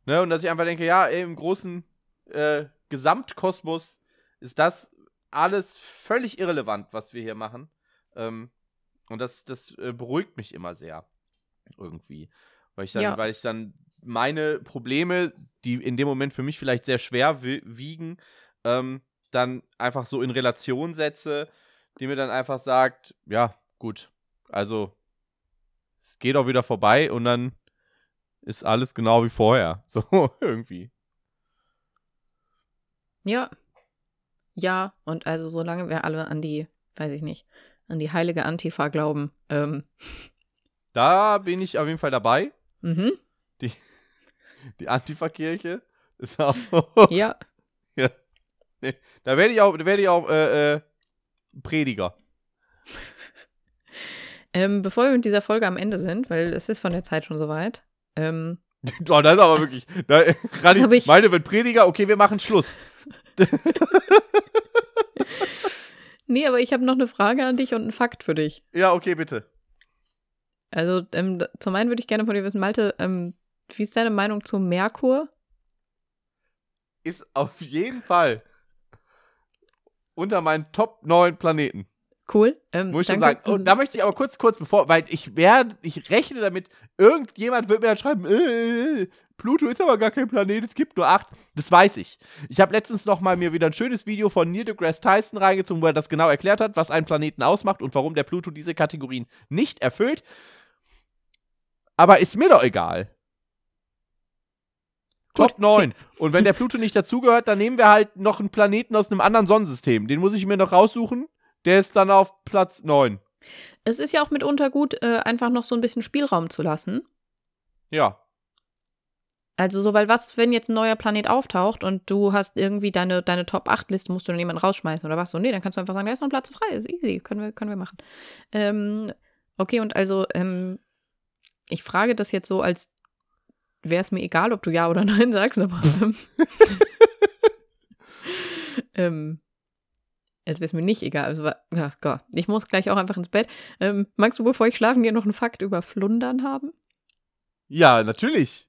Ne? Und dass ich einfach denke, ja, ey, im großen äh, Gesamtkosmos ist das alles völlig irrelevant, was wir hier machen. Ähm, und das, das äh, beruhigt mich immer sehr. Irgendwie. Weil ich dann, ja. weil ich dann meine Probleme, die in dem Moment für mich vielleicht sehr schwer wiegen, ähm, dann einfach so in Relation setze, die mir dann einfach sagt, ja, gut, also es geht auch wieder vorbei und dann ist alles genau wie vorher. So irgendwie. Ja. Ja, und also solange wir alle an die, weiß ich nicht, an die heilige Antifa glauben, ähm, Da bin ich auf jeden Fall dabei. mhm, Die Antifa-Kirche ist auch. ja. Da werde ich auch, da werde ich auch äh, äh, Prediger. Ähm, bevor wir mit dieser Folge am Ende sind, weil es ist von der Zeit schon soweit, ähm, Oh, das ist aber wirklich. Da, Rani, ich- meine wird Prediger, okay, wir machen Schluss. nee, aber ich habe noch eine Frage an dich und einen Fakt für dich. Ja, okay, bitte. Also, ähm, zum einen würde ich gerne von dir wissen, Malte, ähm, wie ist deine Meinung zu Merkur? Ist auf jeden Fall unter meinen Top 9 Planeten. Cool. Ähm, Muss ich schon sagen. Und da möchte ich aber kurz, kurz bevor, weil ich werde, ich rechne damit, irgendjemand wird mir dann schreiben, äh, äh, Pluto ist aber gar kein Planet, es gibt nur acht. Das weiß ich. Ich habe letztens noch mal mir wieder ein schönes Video von Neil deGrasse Tyson reingezogen, wo er das genau erklärt hat, was einen Planeten ausmacht und warum der Pluto diese Kategorien nicht erfüllt. Aber ist mir doch egal. Top 9. Und wenn der Pluto nicht dazugehört, dann nehmen wir halt noch einen Planeten aus einem anderen Sonnensystem. Den muss ich mir noch raussuchen. Der ist dann auf Platz 9. Es ist ja auch mitunter gut, äh, einfach noch so ein bisschen Spielraum zu lassen. Ja. Also, so, weil was, wenn jetzt ein neuer Planet auftaucht und du hast irgendwie deine, deine Top-8-Liste, musst du dann jemanden rausschmeißen oder was? So, nee, dann kannst du einfach sagen, da ist noch ein Platz frei, ist easy, können wir, können wir machen. Ähm, okay, und also, ähm, ich frage das jetzt so, als wäre es mir egal, ob du Ja oder Nein sagst, aber ähm, ähm, als wäre es mir nicht egal. Also, ja, Gott, ich muss gleich auch einfach ins Bett. Ähm, magst du, bevor ich schlafen gehe, noch einen Fakt über Flundern haben? Ja, natürlich.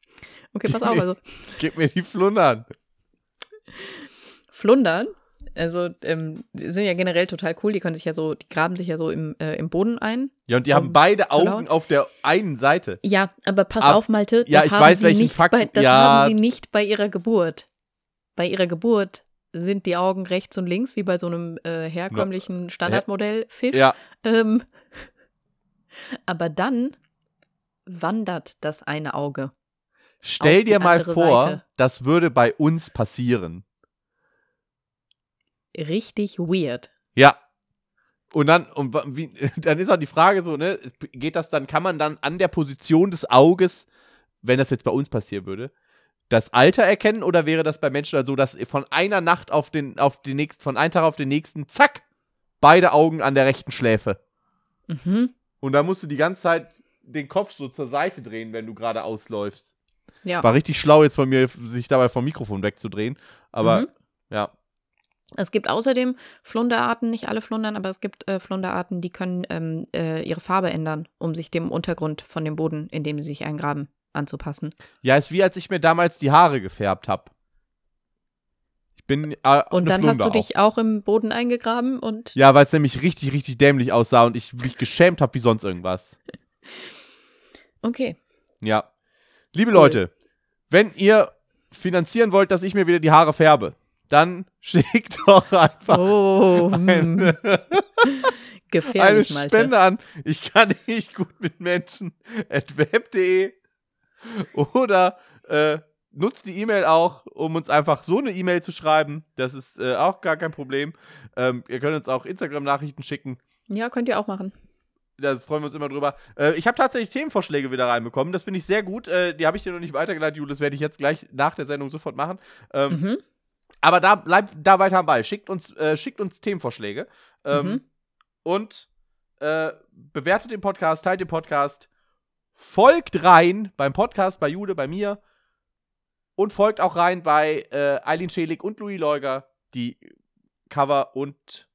Okay, pass auf, also Gib mir die Flundern. Flundern, also ähm, die sind ja generell total cool, die können sich ja so, die graben sich ja so im, äh, im Boden ein. Ja, und die haben beide Augen laut? auf der einen Seite. Ja, aber pass Ab- auf, Malte, das, ja, ich haben, weiß, sie welchen nicht Fakt- bei, das ja. haben sie nicht bei ihrer Geburt. Bei ihrer Geburt sind die Augen rechts und links, wie bei so einem äh, herkömmlichen Standardmodell Fisch. Ja. Ähm, aber dann wandert das eine Auge. Stell dir mal vor, Seite. das würde bei uns passieren. Richtig weird. Ja. Und dann, und wie, dann ist auch die Frage so, ne, geht das dann, kann man dann an der Position des Auges, wenn das jetzt bei uns passieren würde, das Alter erkennen oder wäre das bei Menschen dann so, dass von einer Nacht auf den, auf den nächsten, von einem Tag auf den nächsten, zack, beide Augen an der rechten Schläfe. Mhm. Und da musst du die ganze Zeit den Kopf so zur Seite drehen, wenn du gerade ausläufst. Ja. War richtig schlau jetzt von mir, sich dabei vom Mikrofon wegzudrehen. Aber Mhm. ja. Es gibt außerdem Flunderarten, nicht alle Flundern, aber es gibt äh, Flunderarten, die können ähm, äh, ihre Farbe ändern, um sich dem Untergrund von dem Boden, in dem sie sich eingraben, anzupassen. Ja, ist wie als ich mir damals die Haare gefärbt habe. Ich bin äh, Und dann hast du Flunder dich auch. im Boden eingegraben und Auch. Ja, weil es nämlich richtig, richtig dämlich aussah und ich mich geschämt habe wie sonst irgendwas. okay. Ja. Liebe Leute, wenn ihr finanzieren wollt, dass ich mir wieder die Haare färbe, dann schickt doch einfach Oh, hm, eine, eine gefährlich, Malte. Spende an. Ich kann nicht gut mit Menschen. at web.de oder äh, nutzt die E-Mail auch, um uns einfach so eine E-Mail zu schreiben. Das ist äh, auch gar kein Problem. Ähm, ihr könnt uns auch Instagram-Nachrichten schicken. Ja, könnt ihr auch machen. Da freuen wir uns immer drüber. Äh, ich habe tatsächlich Themenvorschläge wieder reinbekommen. Das finde ich sehr gut. Äh, die habe ich dir noch nicht weitergeleitet, Julius. Das werde ich jetzt gleich nach der Sendung sofort machen. Ähm, Mhm. Aber da bleibt da weiter am Ball. Schickt uns, äh, schickt uns Themenvorschläge. Ähm, Mhm. Und äh, bewertet den Podcast, teilt den Podcast, folgt rein beim Podcast, bei Jude, bei mir. Und folgt auch rein bei äh, Eileen Schelig und Louis Leuger, die Cover und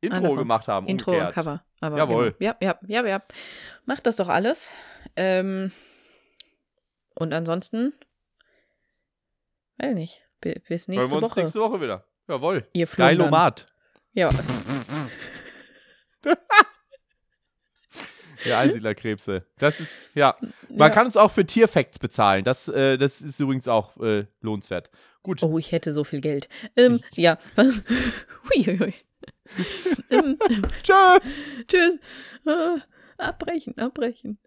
Intro Andersrum. gemacht haben. Intro umgekehrt. und Cover. Aber Jawohl. Genau. Ja, ja, ja, ja. Macht das doch alles. Ähm, und ansonsten, weiß nicht, bi- bis Hören nächste wir uns Woche. nächste Woche wieder. Jawohl. Ihr. Geilomat. Ja. Der Einsiedlerkrebse. Das ist, ja. Man ja. kann uns auch für Tierfacts bezahlen. Das, äh, das ist übrigens auch äh, lohnenswert. Gut. Oh, ich hätte so viel Geld. Ähm, ja, was? Huiuiui. ähm, Tschö. tschüss. Ah, abbrechen, abbrechen.